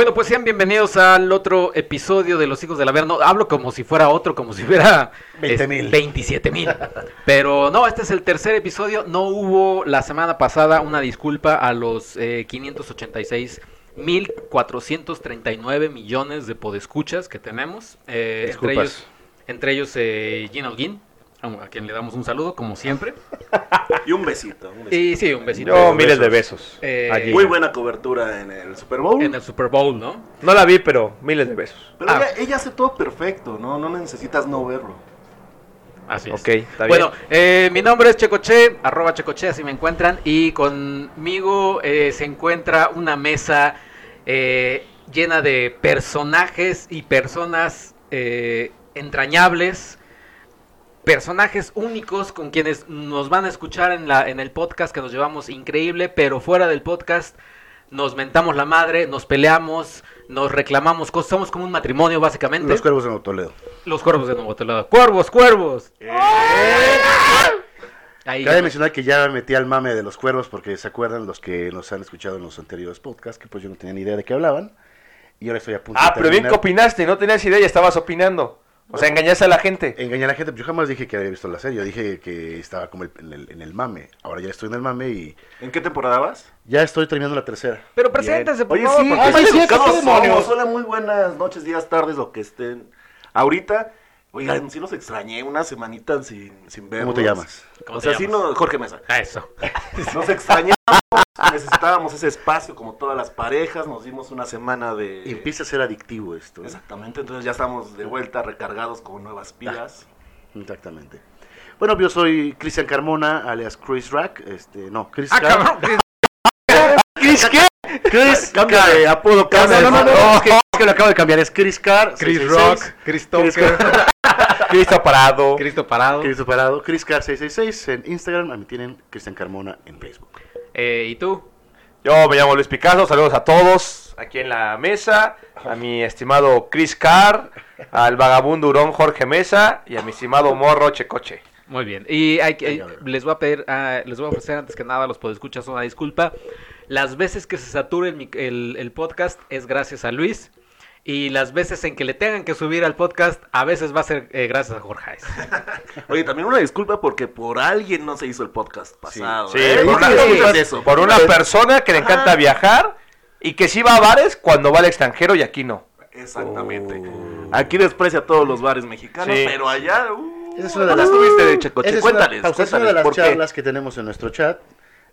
Bueno, pues sean bienvenidos al otro episodio de Los Hijos del Averno. Hablo como si fuera otro, como si fuera 20,000. 27 mil. Pero no, este es el tercer episodio. No hubo la semana pasada una disculpa a los eh, 586 mil 439 millones de podescuchas que tenemos. Eh, entre ellos, entre ellos eh, Gina Holguín, a quien le damos un saludo, como siempre. Y un besito. un besito. Y sí, un besito. Yo miles de besos. Eh, allí. Muy buena cobertura en el Super Bowl. En el Super Bowl, ¿no? No la vi, pero miles de besos. Pero Ah. ella, ella hace todo perfecto, ¿no? No necesitas no verlo. Así es. Ok, está bien. Bueno, eh, mi nombre es Checoche, arroba Checoche, así me encuentran. Y conmigo eh, se encuentra una mesa eh, llena de personajes y personas eh, entrañables. Personajes únicos con quienes nos van a escuchar en, la, en el podcast que nos llevamos increíble, pero fuera del podcast nos mentamos la madre, nos peleamos, nos reclamamos cosas, somos como un matrimonio básicamente. Los cuervos de Nuevo Toledo. Los cuervos de Nuevo Toledo. ¡Cuervos, cuervos! Ahí Cabe mencionar que ya metí al mame de los cuervos porque se acuerdan los que nos han escuchado en los anteriores podcasts, que pues yo no tenía ni idea de qué hablaban. Y ahora estoy a punto Ah, de pero bien que terminar. opinaste, no tenías idea y estabas opinando. O sea, engañaste a la gente. Engañé a la gente, pues yo jamás dije que había visto la serie, yo dije que estaba como el- en, el, en el mame. Ahora ya estoy en el mame y ¿En qué temporada vas? ya estoy terminando la tercera. Pero preséntese, por Oye, favor, sí, porque- qué sí, sí, educados ¿qué demonios? somos. Hola, muy buenas noches, días, tardes, lo que estén. Ahorita, oigan, sí los extrañé una semanita sin, sin verlos. ¿Cómo te llamas? ¿Cómo O te sea, sí, no, Jorge Mesa. Ah, eso. Nos extrañamos, necesitábamos ese espacio como todas las parejas, nos dimos una semana de... Y empieza a ser adictivo esto. ¿eh? Exactamente, entonces ya estamos de vuelta recargados con nuevas pilas. Exactamente. Bueno, yo soy Cristian Carmona, alias Chris Rack. Este, no, Chris Ah, Car- cabrón. ¿Chris qué? Chris Cambia de apodo, cambia no, no, no, que, lo acabo de cambiar, es Chris Car. Chris 666, Rock, Chris Chris Tucker, Cristo parado. Cristo Parado. Chris Parado, Chris Car 666 en Instagram, a mí tienen Cristian Carmona en Facebook. Eh, ¿Y tú? Yo me llamo Luis Picasso, saludos a todos aquí en la mesa, a mi estimado Chris Carr, al vagabundo hurón Jorge Mesa y a mi estimado morro Checoche. Muy bien. Y hay les voy a pedir, ah, les voy a ofrecer antes que nada a los podescuchas una disculpa. Las veces que se sature el, mic- el- el podcast es gracias a Luis. Y las veces en que le tengan que subir al podcast, a veces va a ser eh, gracias a Jorge. Oye, también una disculpa porque por alguien no se hizo el podcast pasado. Sí, ¿eh? por, ¿Por una, sí, sí. eso? por una persona que le encanta viajar y que sí va a bares cuando va al extranjero y aquí no. Exactamente. Aquí desprecia a todos los bares mexicanos, Sí. pero allá... Uh, Esa es una de ¿cómo las- estuviste de Checoche? Esa es una- Cuéntales, es una de las charlas que tenemos en nuestro chat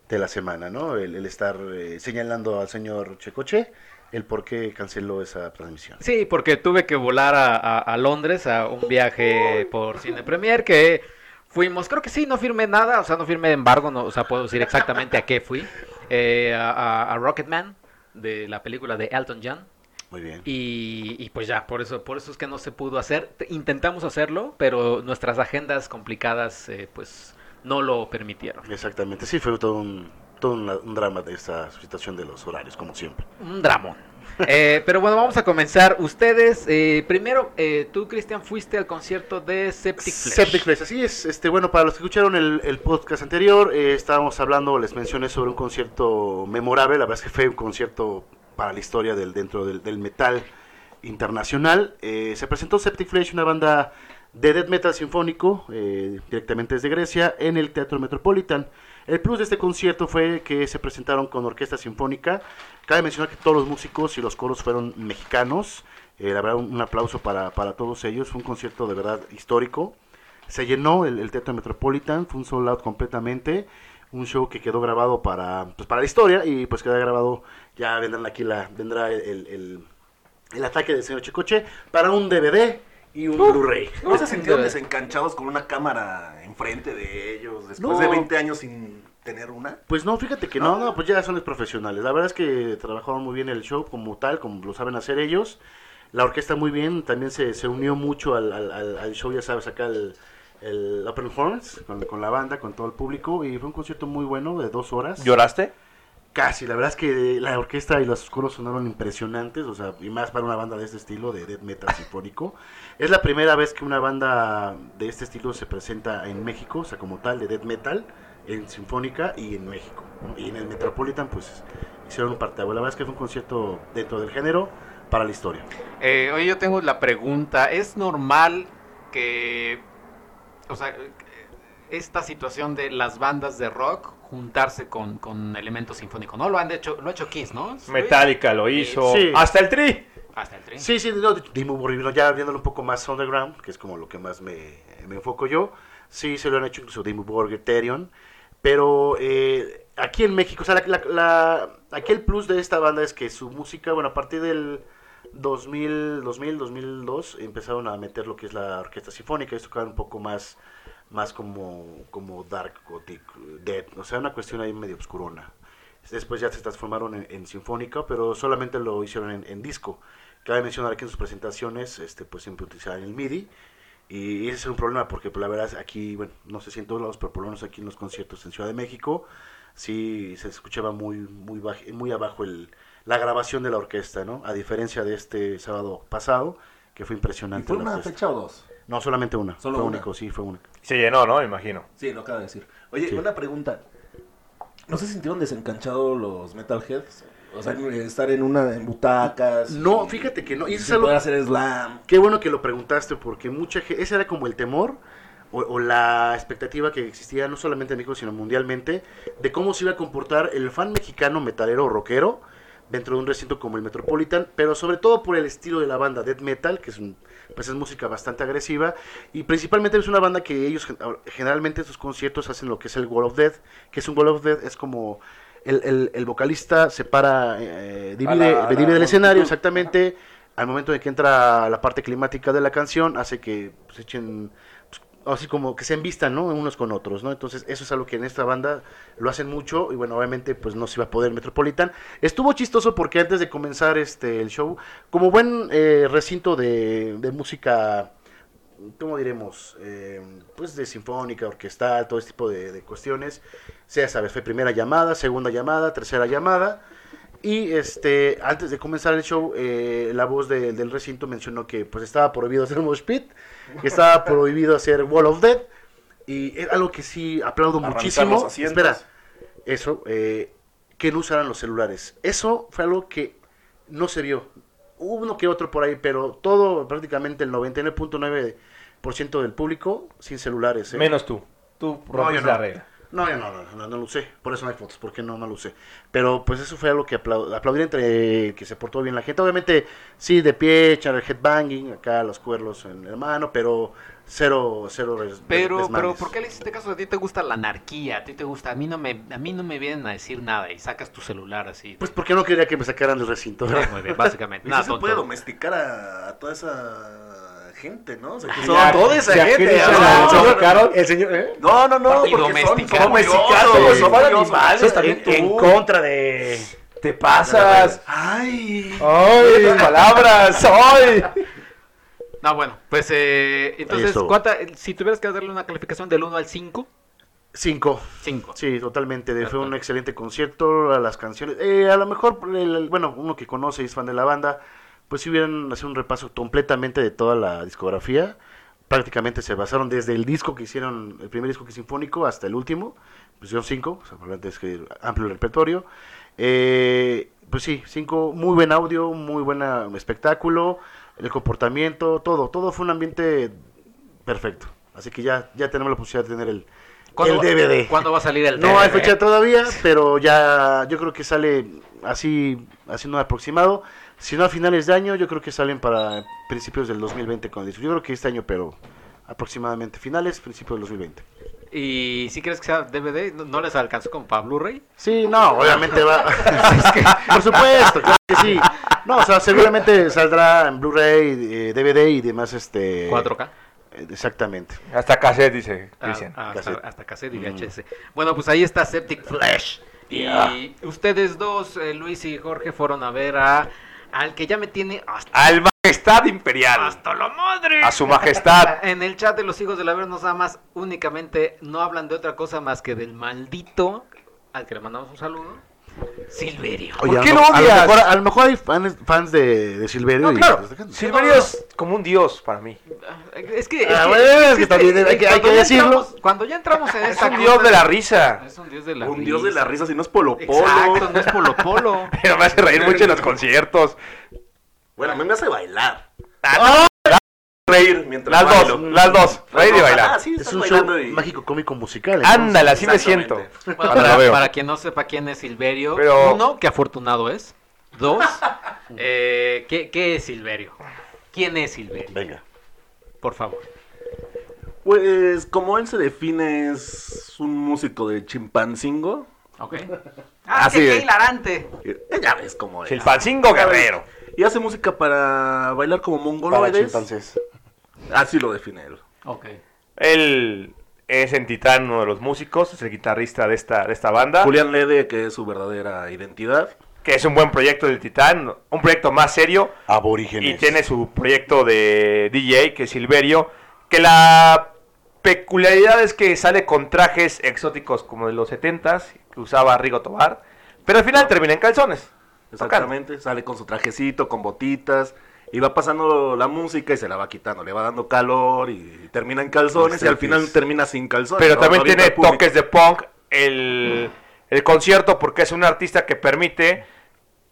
de la semana, ¿no? El, el estar eh, señalando al señor Checoche el por qué canceló esa transmisión. Sí, porque tuve que volar a, a- a Londres a un viaje por Cine Premier que fuimos, creo que sí, no firmé nada, o sea, no firmé embargo, no, o sea, puedo decir exactamente a qué fui. Eh, a, Rocketman, de la película de Elton John. Muy bien. Y, y pues ya, por eso, por eso es que no se pudo hacer. Te- Intentamos hacerlo, pero nuestras agendas complicadas eh, pues no lo permitieron. Exactamente, sí, fue todo un, todo una- un drama de esta situación de los horarios, como siempre. Un dramón. Eh, pero bueno, vamos a comenzar. Ustedes, eh, primero, eh, tú, Cristian, fuiste al concierto de Septic Flesh. Septic Flesh, así es. Este, bueno, para los que escucharon el, el podcast anterior, eh, estábamos hablando, les mencioné sobre un concierto memorable. La verdad es que fue un concierto para la historia del dentro del, del metal internacional. Eh, se presentó Septic Flesh, una banda de death metal sinfónico, eh, directamente desde Grecia, en el Teatro Metropolitan. El plus de este concierto fue que se presentaron con orquesta sinfónica. Cabe mencionar que todos los músicos y los coros fueron mexicanos. Eh, la verdad, un, aplauso para, para todos ellos. Fue un concierto de verdad histórico. Se llenó el, Teatro Metropolitan, fue un sold out completamente. Un show que quedó grabado para, pues, para la historia y pues queda grabado, ya vendrán aquí la, vendrá el, el, el- el ataque del señor Chicoche para un DVD y un Blu-ray. ¿No se sintieron desencanchados con una cámara enfrente de ellos después No. de 20 años sin tener una? Pues no, fíjate que no, no, pues ya son los profesionales. La verdad es que trabajaron muy bien el show como tal, como lo saben hacer ellos. La orquesta muy bien, también se, se unió mucho al, al- al- al show, ya sabes, acá el, el Open Horns, con, con la banda, con todo el público. Y fue un concierto muy bueno, de dos horas. ¿Lloraste? Casi, la verdad es que la orquesta y los coros sonaron impresionantes, o sea, y más para una banda de este estilo, de death metal sinfónico. Es la primera vez que una banda de este estilo se presenta en México, o sea, como tal, de death metal, en sinfónica y en México. Y en el Metropolitan, pues, hicieron un parteaguas. La verdad es que fue un concierto dentro del género para la historia. Eh, oye, yo tengo la pregunta, ¿es normal que, o sea, esta situación de las bandas de rock juntarse con, con elementos sinfónicos, ¿no? Lo han hecho, lo ha hecho Kiss, ¿no? Metallica lo hizo. Sí. Hasta el Tri. Hasta el tren. Sí, sí, no, Dimmu Borgir, ya viéndolo un poco más underground, que es como lo que más me, me enfoco yo. Sí, se lo han hecho incluso Dimmu Borgir, Therion. Pero eh, aquí en México, o sea, la, la- la- aquí el plus de esta banda es que su música, bueno, a partir del 2000, 2000, 2002, empezaron a meter lo que es la orquesta sinfónica, y tocaban un poco más, más como, como dark, gothic, dead, o sea, una cuestión ahí medio oscurona. Después ya se transformaron en, en sinfónica, pero solamente lo hicieron en, en disco. Cabe mencionar que en sus presentaciones, este, pues siempre utilizaban el MIDI. Y ese es un problema porque pues, la verdad aquí, bueno, no sé si en todos lados, pero por lo menos aquí en los conciertos en Ciudad de México, sí se escuchaba muy, muy, baj- muy abajo el, la grabación de la orquesta, ¿no? A diferencia de este sábado pasado, que fue ¿Y impresionante. fue la una fecha o dos? No, solamente una. ¿Solo fue una? único, sí, fue una. Se llenó, ¿no? Me imagino. Sí, lo acaba de decir. Oye, Sí. una pregunta. ¿No se sintieron desencanchados los metalheads? O sea, estar en una en butacas. No, y- fíjate que no. Y eso algo poder hacer slam. Qué bueno que lo preguntaste porque mucha gente, ese era como el temor o, o la expectativa que existía no solamente en México sino mundialmente de cómo se iba a comportar el fan mexicano metalero o rockero dentro de un recinto como el Metropolitan, pero sobre todo por el estilo de la banda death metal, que es un, pues es música bastante agresiva y principalmente es una banda que ellos gen- generalmente en sus conciertos hacen lo que es el Wall of Death, que es un Wall of Death es como el, el- el vocalista separa, eh, divide, la- la divide el escenario exactamente al momento de que entra la parte climática de la canción, hace que se echen, así como que se envistan, ¿no? Unos con otros, ¿no? Entonces, eso es algo que en esta banda lo hacen mucho y bueno, obviamente pues no se iba a poder Metropolitan. Estuvo chistoso porque antes de comenzar este el show, como buen eh, recinto de, de música, ¿cómo diremos? Eh, pues de sinfónica, orquestal, todo este tipo de, de cuestiones. sea, sabes, fue primera llamada, segunda llamada, tercera llamada. Y este, antes de comenzar el show, eh, la voz de- del recinto mencionó que pues estaba prohibido hacer mosh pit, que estaba prohibido hacer Wall of Death. Y es algo que sí aplaudo Arrancar muchísimo. Espera, eso, eh, que no usaran los celulares. Eso fue algo que no se vio. Hubo uno que otro por ahí, pero todo, prácticamente el 99.9% del público sin celulares. ¿eh? Menos tú. Tú No, rompes la no. regla. No, yo no, no, no, no lo usé. Por eso no hay fotos, porque no, no lo usé. Pero pues eso fue algo que aplau- aplaudir entre que se portó bien la gente. Obviamente, sí, de pie, echar el headbanging, acá los cuernos en la mano, pero cero, cero res- Pero, desmanes. pero, ¿por qué le hiciste caso? A ti te gusta la anarquía, a ti te gusta, a mí no me, a mí no me vienen a decir nada y sacas tu celular así. Pues porque no quería que me sacaran del recinto, muy bien, básicamente. Nada, se puede domesticar a, a toda esa gente, ¿no? O sea, que Ya, son toda esa ya, gente. ¿Se? El señor, ¿eh? No, no, no, Y porque son, domesticar. son curiosos, son animales En contra de... Te pasas. Ay. ¡Ay! ¡Palabras! ¡Ay! No, bueno, pues eh, entonces. ¿cuánta, si tuvieras que darle una calificación del 1 al 5? Cinco. 5. Sí, totalmente. de- Fue un excelente concierto. A las canciones. eh, a lo mejor, el- el- bueno, uno que conoce y es fan de la banda, pues si hubieran hecho un repaso completamente de toda la discografía. Prácticamente se basaron desde el disco que hicieron, el primer disco que es sinfónico, hasta el último. Pues son cinco, o sea, es que amplio repertorio. Eh, pues sí, cinco, muy buen audio, muy buen espectáculo, el comportamiento, todo, todo fue un ambiente perfecto. Así que ya, ya tenemos la posibilidad de tener el, el DVD. ¿Cuándo va a salir el DVD? No hay fecha todavía, pero ya yo creo que sale así, haciendo un aproximado. Si no a finales de año, yo creo que salen para principios del 2020 con el disco. Yo creo que este año, pero aproximadamente finales, principios del 2020. ¿Y si quieres que sea DVD? ¿No, no les alcanzó como para Blu-ray? Sí, no, obviamente va. Es que, por supuesto, claro que sí. No, o sea, seguramente saldrá en Blu-ray, eh, DVD y demás, este. 4K. eh, Exactamente. Hasta cassette, dice Cristian. ah, hasta, Cassette. hasta cassette y VHS. Bueno, pues ahí está Septic Flesh. Y ustedes dos, eh, Luis y Jorge, fueron a ver a al que ya me tiene hasta, Al majestad imperial. hasta la madre. A su majestad. En el chat de los hijos del Averno nada más únicamente no hablan de otra cosa más que del maldito al que le mandamos un saludo. Silverio. Oye, ¿Por a qué lo- a lo mejor- A lo mejor hay fans, fans de, de Silverio. No, y- claro. pues, Silverio es como un dios para mí. Es que, es que- bueno, es que también hay que- decirlo. entramos- cuando ya entramos en Es esta un dios de la risa. Es un dios de la Un dios de la risa, si no es Polo Polo. Exacto, no es Polo Polo. Pero me hace reír mucho en los conciertos. Bueno, a mí me hace bailar. Ah, Reír mientras Las dos, las dos. Reír y Ah, bailar. sí, Es estás un show bailando y- mágico cómico musical. Ándale, así me siento. Exactamente. Bueno, para, veo. para quien no sepa quién es Silverio, Pero- uno, qué afortunado es. Dos, eh, ¿qué, qué es Silverio? ¿Quién es Silverio? Venga. Por favor. Pues como él se define es un músico de chimpancingo. Ok. Ah, Ah, qué, qué hilarante. Eh, Ya ves cómo es. Chilpancingo guerrero. Y hace música para bailar como Para mongoloides. chimpancés. Así lo define él. Ok. Él es en Titán uno de los músicos, es el guitarrista de esta, de esta banda. Julián Lede, que es su verdadera identidad. Que es un buen proyecto del Titán, un proyecto más serio. Aborígenes. Y tiene su proyecto de DJ, que es Silverio. Que la peculiaridad es que sale con trajes exóticos como de los 70s, que usaba Rigo Tobar. Pero al final termina en calzones. Tocando. Exactamente. Sale con su trajecito, con botitas. Y va pasando la música y se la va quitando. Le va dando calor y termina en calzones. Y al final termina sin calzones. Pero también tiene toques de punk el, el concierto porque es un artista que permite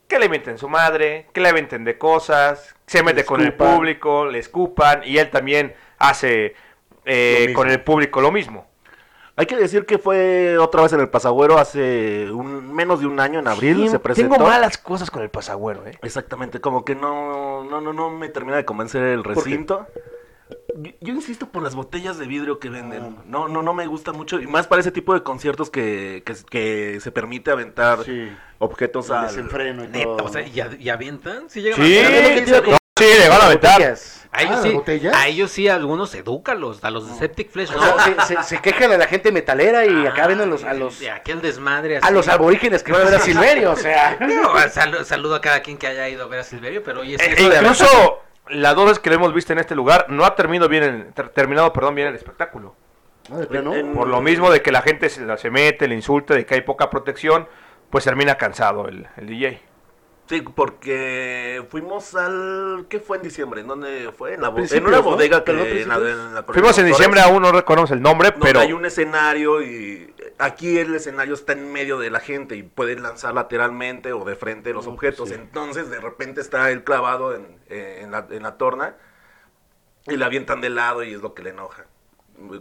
que le mienten su madre, que le aventen de cosas, se mete con el público, le escupan y él también hace eh, con el público lo mismo. Hay que decir que fue otra vez en el Pasagüero hace un, menos de un año, en abril, se presentó. Tengo malas cosas con el pasagüero, ¿eh? Exactamente, como que no, no, no, no me termina de convencer el recinto. Yo, yo insisto por las botellas de vidrio que venden. No, no, no me gusta mucho. Y más para ese tipo de conciertos que, que, que se permite aventar Sí. objetos al... desenfreno y Neta, todo. o sea, ¿ya, ya avientan? ¿Sí llegan Sí, a ¿Sabes lo que te iba a no, sí, le van a aventar. Botellas. A ellos, Ah, sí, ¿botellas? a ellos sí, algunos edúcalos, a los de Septic Flesh. O sea, se, se- se quejan de la gente metalera y acá ven a los, a los, De aquel desmadre. a los aborígenes que van a ver a Silverio, o sea. Saludo a cada quien que haya ido a ver a Silverio, pero oye, sí, E- de incluso las dos veces que lo hemos visto en este lugar no ha terminado bien el, ter- terminado perdón, bien el espectáculo. Ah, de plano. En- Por lo mismo de que la gente se, la- se mete, le insulta, de que hay poca protección, pues termina cansado el, el DJ. Sí, porque fuimos al... ¿Qué fue en diciembre? ¿En dónde fue? En, la en una ¿no? bodega que... En la- en la Fuimos en diciembre, aún no reconocemos el nombre, donde pero hay un escenario y aquí el escenario está en medio de la gente y puedes lanzar lateralmente o de frente los No, objetos. sí. Entonces de repente está él clavado en, eh, en la, en la torna y le avientan de lado y es lo que le enoja.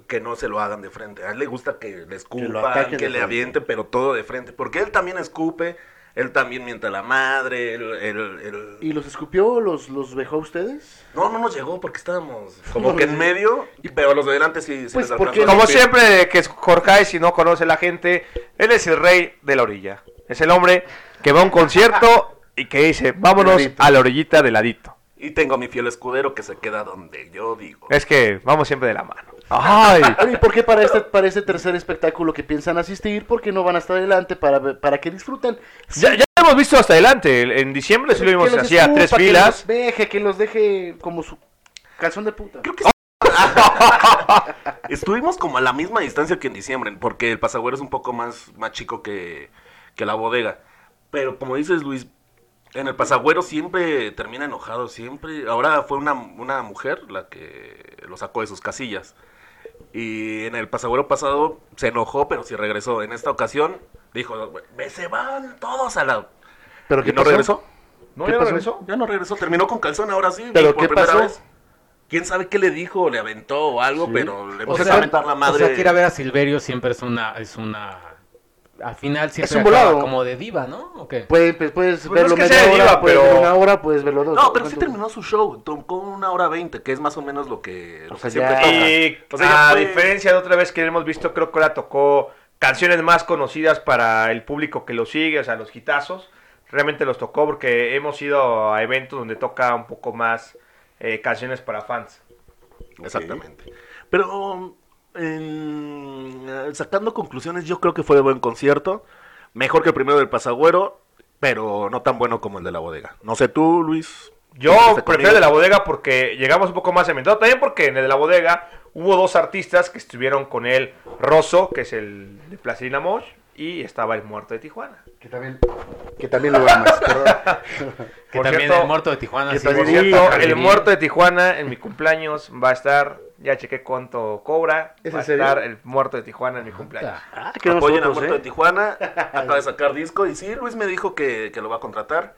Que no se lo hagan de frente. A él le gusta que le escupan, que, de le frente. avienten, pero todo de frente. Porque él también escupe, él también miente a la madre, él, él- él- ¿Y los escupió? ¿Los, los dejó a ustedes? No, no nos llegó porque estábamos como que en medio, y- pero los de delante sí, sí Pues les porque- como siempre que es Jorge, si no conoce la gente, él es el rey de la orilla. Es el hombre que va a un concierto y que dice, vámonos Ladito. a la orillita de ladito. Y tengo a mi fiel escudero que se queda donde yo digo. Es que vamos siempre de la mano. Ay, ¿Y por qué para este, para este tercer espectáculo que piensan asistir? ¿Por qué no van hasta adelante para, para que disfruten? ya, ya lo hemos visto hasta adelante. En diciembre sí lo vimos Que los así a escupa, tres que filas. los deje, que los deje como su calzón de puta. Creo que estuvimos como a la misma distancia que en diciembre, porque el pasagüero es un poco más, más chico que, que la bodega. Pero como dices, Luis, en el pasagüero siempre termina enojado, siempre. Ahora fue una, una mujer la que lo sacó de sus casillas. Y en el pasagüero pasado se enojó, pero sí regresó. En esta ocasión dijo, "Me se van todos a la... ¿Pero ¿Y qué no pasó? regresó? ¿No ¿Qué ya pasó? regresó? Ya no regresó, terminó con calzón ahora sí. ¿Pero por qué primera pasó? vez. ¿Quién sabe qué le dijo? Le aventó o algo, Sí. pero le empezó a aventar la madre. o sea, que ir a ver a Silverio siempre es una, es una, al final siempre un acaba volado. como de diva, ¿no? ¿O qué? Puedes, pues, puedes Pues verlo no es que media hora, diva, puedes pero- una hora, puedes verlo dos. No, pero sí terminó su show. Tocó una hora veinte, que es más o menos lo que, lo O que sea, siempre ya- toca. Y O sea, a fue- diferencia de otra vez que hemos visto, creo que ahora tocó canciones más conocidas para el público que lo sigue, o sea, los hitazos. Realmente los tocó porque hemos ido a eventos donde toca un poco más eh, canciones para fans. Exactamente. Pero en- eh, sacando conclusiones, yo creo que fue buen concierto. Mejor que el primero del Pasagüero, pero no tan bueno como el de la bodega. No sé tú, Luis. Yo ¿Estuviste prefiero el de la bodega porque llegamos un poco más ambientado. También porque en el de la bodega hubo dos artistas que estuvieron con él. Rosso, que es el de Plastilina Mosh, y estaba el muerto de Tijuana. Que también, que también lo amas. Que Por también cierto- el muerto de Tijuana. que sí, también- Por sí, cierto, sí, el muerto de Tijuana en mi cumpleaños va a estar, ya chequé cuánto cobra, ¿Es va a estar el muerto de Tijuana en mi cumpleaños. Ah, que Apoyen a nosotros, Muerto ¿eh? de Tijuana. Acaba de sacar disco. Y sí, Luis me dijo que, que lo va a contratar.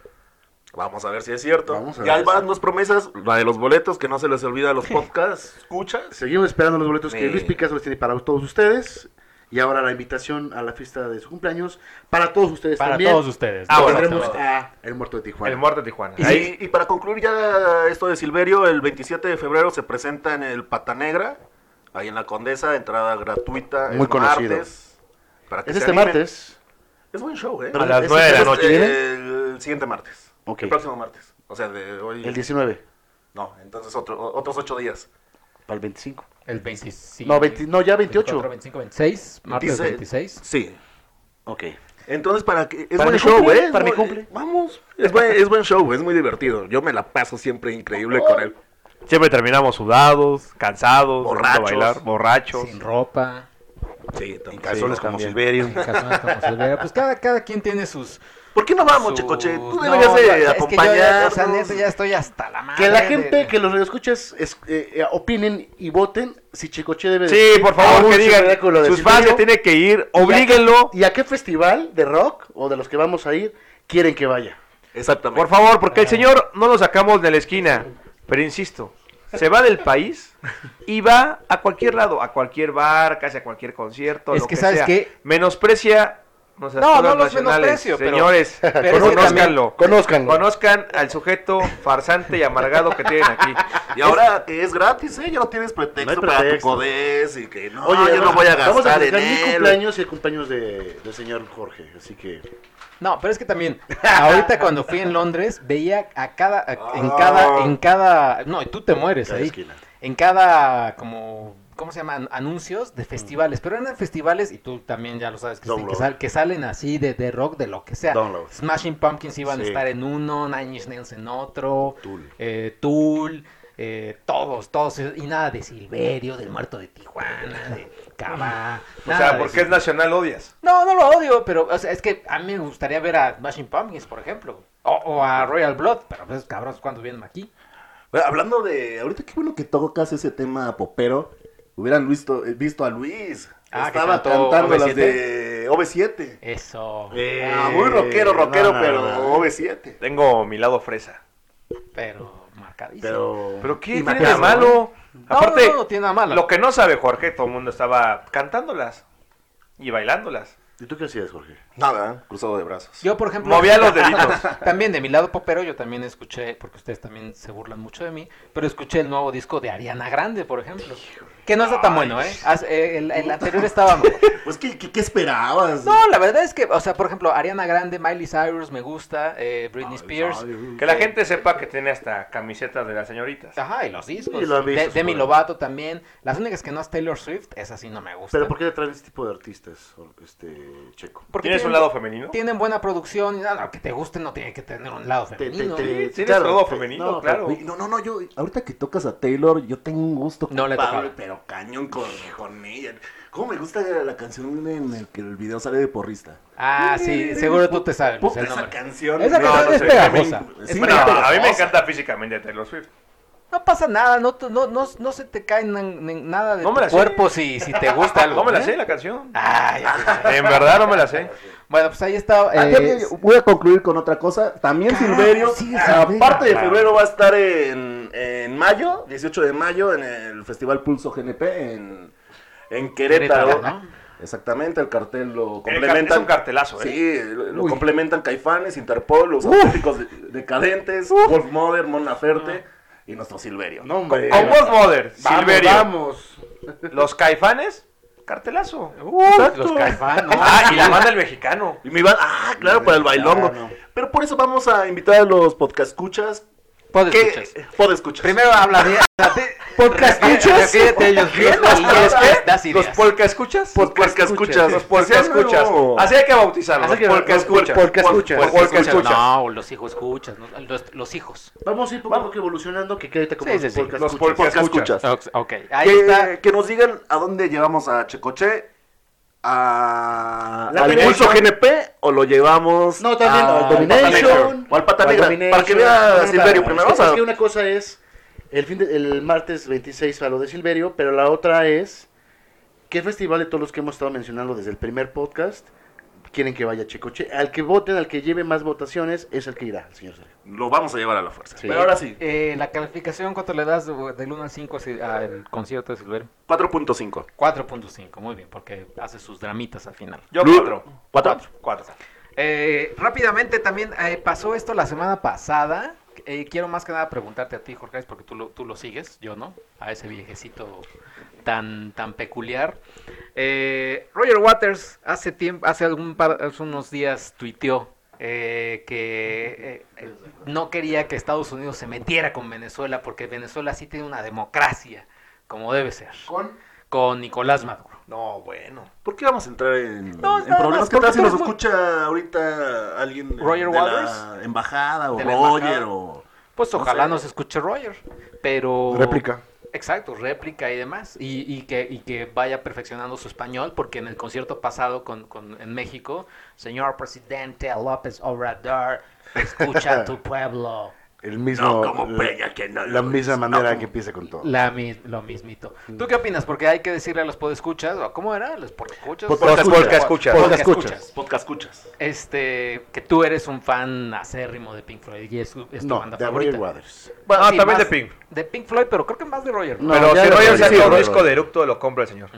Vamos a ver si es cierto. Ya hay van dos promesas. La de los boletos, que no se les olvida a los podcasts. ¿Escuchas? Seguimos esperando los boletos que. Luis Picasso les tiene para todos ustedes. Y ahora la invitación a la fiesta de su cumpleaños para todos ustedes Para también. todos ustedes. Ah, Tendremos a El Muerto de Tijuana. El muerto de Tijuana. Y, Ahí- y para concluir ya esto de Silverio, el 27 de febrero se presenta en el Pata Negra, ahí en la Condesa, entrada gratuita. Muy es conocido. martes, para que Es este animen. martes. Es buen show, ¿eh? Pero A las es- nueve de la es- noche. El siguiente martes. Ok. El próximo martes. O sea, de hoy. El 19, No, entonces otro, otros ocho días. Para el 25. El 25. No, 20 no, ya 28. 24, 25, 26. Martes 26. Sí. Ok. Entonces, para que. Es Para buen show, cumple, ¿eh? para mi cumple. Vamos. Es buen, es buen show, es muy divertido. Yo me la paso siempre increíble con él. Siempre terminamos sudados, cansados, Borrachos. bailar, borrachos. Sin ropa. Sí, En calzones como. Silverio. en calzones como Silverio. Pues cada, cada quien tiene sus. ¿Por qué no vamos, sus- Checoche? Tú No, deberías no, de es que yo ya- acompañarnos. o sea, ya estoy hasta la madre. Que la gente, de- que los radioescuchas es- eh, eh, opinen y voten si Chicoche debe de Sí, ir por favor, que digan, sus fans tienen que ir, ¿Y a qué- oblíguenlo. ¿Y a qué festival de rock o de los que vamos a ir quieren que vaya? Exactamente. Por favor, porque el señor no lo sacamos de la esquina. Pero insisto, se va del país y va a cualquier lado, a cualquier bar, casi a cualquier concierto. Es lo que, ¿sabes sea. qué? Menosprecia No, no los nacionales. menosprecio, pero- Señores, pero. Conózcanlo. Conozcan al sujeto farsante y amargado que tienen aquí. Y ahora que es gratis, ¿eh? Ya no tienes pretexto, No hay para tu pretexto. codés y que no, Oye, yo no voy a vamos gastar en festejar mi él. cumpleaños y el cumpleaños de, del señor Jorge, así que... No, pero es que también, ahorita cuando fui en Londres, veía a cada, a- en Ah. cada, en cada, no, y tú te mueres Cada ahí, esquina. en cada, como, ¿cómo se llaman? Anuncios de festivales, pero eran festivales, y tú también ya lo sabes, que, Download. que, sal- que salen así de, de rock, de lo que sea. Download. Smashing Pumpkins iban a Sí. estar en uno, Nine Inch Nails en otro, Tool. eh, Tool, eh, todos, todos, y nada de Silverio, del muerto de Tijuana, de Cava. O sea, de porque es nacional odias. no, no lo odio, pero o sea, es que a mí me gustaría ver a Smashing Pumpkins, por ejemplo. O, o a Royal Blood, pero pues cabros, ¿cuándo vienen aquí? Hablando de. Ahorita qué bueno que tocas ese tema popero. Hubieran visto, eh, visto a Luis. Ah, Estaba cantando las OV7. de OV7. Eso. Eh, Ah, muy rockero, rockero, no, no, pero no. OV7. Tengo mi lado fresa. Pero marcadísimo. Pero... ¿Pero qué tiene de malo? Aparte, no, no, no tiene nada malo. lo que no sabe Jorge, todo el mundo estaba cantándolas y bailándolas. ¿Y tú qué hacías, Jorge? Nada, cruzado de brazos. Yo, por ejemplo. Movía los deditos. También de mi lado popero, yo también escuché, porque ustedes también se burlan mucho de mí, pero escuché el nuevo disco de Ariana Grande, por ejemplo. Que no está tan bueno, ¿eh? Eh, El, el anterior estaba mejor. Pues, ¿qué, qué, qué esperabas? No, la verdad es que, o sea, por ejemplo, Ariana Grande, Miley Cyrus me gusta, eh, Britney Spears. Que la gente sepa que tiene hasta camisetas de las señoritas. Ajá, y los discos. Sí, lo han visto, De- Demi. Lovato también. Las únicas que no es Taylor Swift, esa sí no me gusta. ¿Pero por qué te traen este tipo de artistas, este, Checo? Porque ¿Tienes un lado femenino? Tienen buena producción y nada, que te guste no tiene que tener un lado femenino. te- te- Sí, tienes claro, todo te- femenino, no, claro. No, no, no, yo, ahorita que tocas a Taylor, yo tengo un gusto No le tocado. pero cañón con, con ella. ¿Cómo me gusta la canción en el que el video sale de porrista? Ah, sí, seguro tú te sabes. Esa canción. Esa no, canción no es sé, pegajosa. me- Es sí, pegajosa. a mí me encanta físicamente Taylor Swift. No pasa nada, no, te- no, no, no se te cae nada de No tu sé. cuerpo si, si te gusta algo. No me la ¿eh? sé la canción. Ay, En verdad no me la sé. Bueno, pues ahí está. Ah, eh, voy a concluir con otra cosa. También Silverio, sí, Silverio. aparte de febrero, va a estar en, en mayo, 18 de mayo, en el Festival Pulso GNP en, en Querétaro. Querétaro, ¿no? Exactamente, el cartel lo complementan. es un cartelazo, ¿eh? Sí, lo Uy. complementan Caifanes, Interpol, los auténticos de- decadentes, Wolf Mother, Mon Laferte y nuestro Silverio. No, hombre. Con Wolf Mother, Silverio, vamos. los caifanes, cartelazo. Exacto. Los Caifán, ¿no? Ah, y la banda del mexicano. Y me iban, ah, claro, para el bailongo. Pero por eso vamos a invitar a los podcast escuchas. Pod escuchas. pod escuchas. Primero habla de. Podcast escuchas? Refírete a ellos bien ¿Los y das qué? ¿Los polka escuchas? Podcast escuchas. Los polka escuchas. Así hay que bautizarlos. Los polka escuchas. polka escuchas. Los polka escuchas. No, los hijos escuchas, los, los hijos. Vamos a ir poco a poco evolucionando, que quede como Sí, los sí, sí. podcast Los escuchas. polka Podcast escuchas. escuchas. Ok, ahí Que, está. que nos digan a dónde llevamos a Checoche. a, al. Pulso GNP o lo llevamos No, también a- al Domination. o al Pata Negra? Domination. Para que vea Silverio primero. Es que una cosa es el, fin de- el martes 26 a lo de Silverio, pero la otra es qué festival de todos los que hemos estado mencionando desde el primer podcast quieren que vaya Checoche. Al que voten, al que lleve más votaciones, es el que irá, señor Sergio. Lo vamos a llevar a la fuerza. Sí. Pero ahora sí, Eh, la calificación, ¿cuánto le das de- del 1 al 5 si- al concierto de Silverio? 4.5. 4.5, muy bien, porque hace sus dramitas al final. Yo Lu- cuatro. ¿Cuatro? Cuatro. Eh, rápidamente también eh, pasó esto la semana pasada. Eh, quiero más que nada preguntarte a ti, Jorge, porque tú lo, tú lo sigues, yo no, a ese viejecito tan, tan peculiar. Eh, Roger Waters hace tiempo, hace algún par- hace unos días tuiteó eh, que no quería que Estados Unidos se metiera con Venezuela porque Venezuela sí tiene una democracia como debe ser, Con con Nicolás Maduro. No, bueno. ¿Por qué vamos a entrar en, No, en nada problemas? más, ¿Qué tal si nos muy- escucha ahorita alguien de, Roger de Waters? la embajada o la Roger embajada. o... Pues No ojalá sé. nos escuche Roger, pero... réplica. Exacto, réplica y demás. Y, y que, y que vaya perfeccionando su español, porque en el concierto pasado con, con- en México, señor presidente López Obrador, escucha a tu pueblo. El mismo, No, como la, Peña, que no la lo misma es. manera No, que empieza con todo. La, mis- lo mismito. ¿Tú qué opinas? Porque hay que decirle a los podescuchas, o ¿cómo era? ¿Los podescuchas? Podcast escuchas. escuchas. escuchas. Podcast Podcast escuchas. Podcast escuchas. Este, que tú eres un fan acérrimo de Pink Floyd y es, tu- es tu No, banda de favorita. Roger Waters. Bueno, Ah, sí, también más de Pink. De Pink Floyd, pero creo que más de Roger. No, Pero si Roger saca un disco de eructo, lo compra el señor.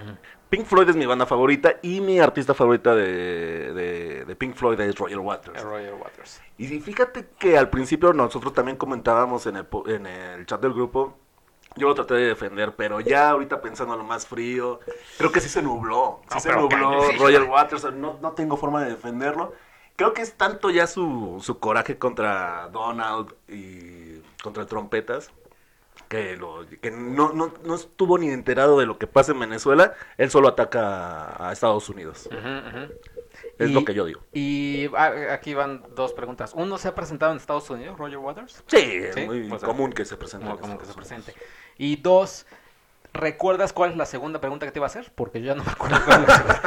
Pink Floyd es mi banda favorita y mi artista favorita de, de, de Pink Floyd es Roger Waters. Roger Waters. Y fíjate que al principio nosotros también comentábamos en el, en el chat del grupo, yo lo traté de defender, pero ya ahorita pensando lo más frío, creo que sí se nubló, sí No, se nubló cállate. Roger Waters, no, no tengo forma de defenderlo. Creo que es tanto ya su, su coraje contra Donald y contra el trompetas, que, lo, que no, no, no estuvo ni enterado de lo que pasa en Venezuela, él solo ataca a, Estados Unidos. Es Y- lo que yo digo. Y aquí van dos preguntas. Uno, ¿se ha presentado en Estados Unidos, Roger Waters? Sí, es Sí, muy pues, común que se presente. Como, en como que se presente. Y dos, ¿recuerdas cuál es la segunda pregunta que te iba a hacer? Porque yo ya no me acuerdo cuál es la segunda.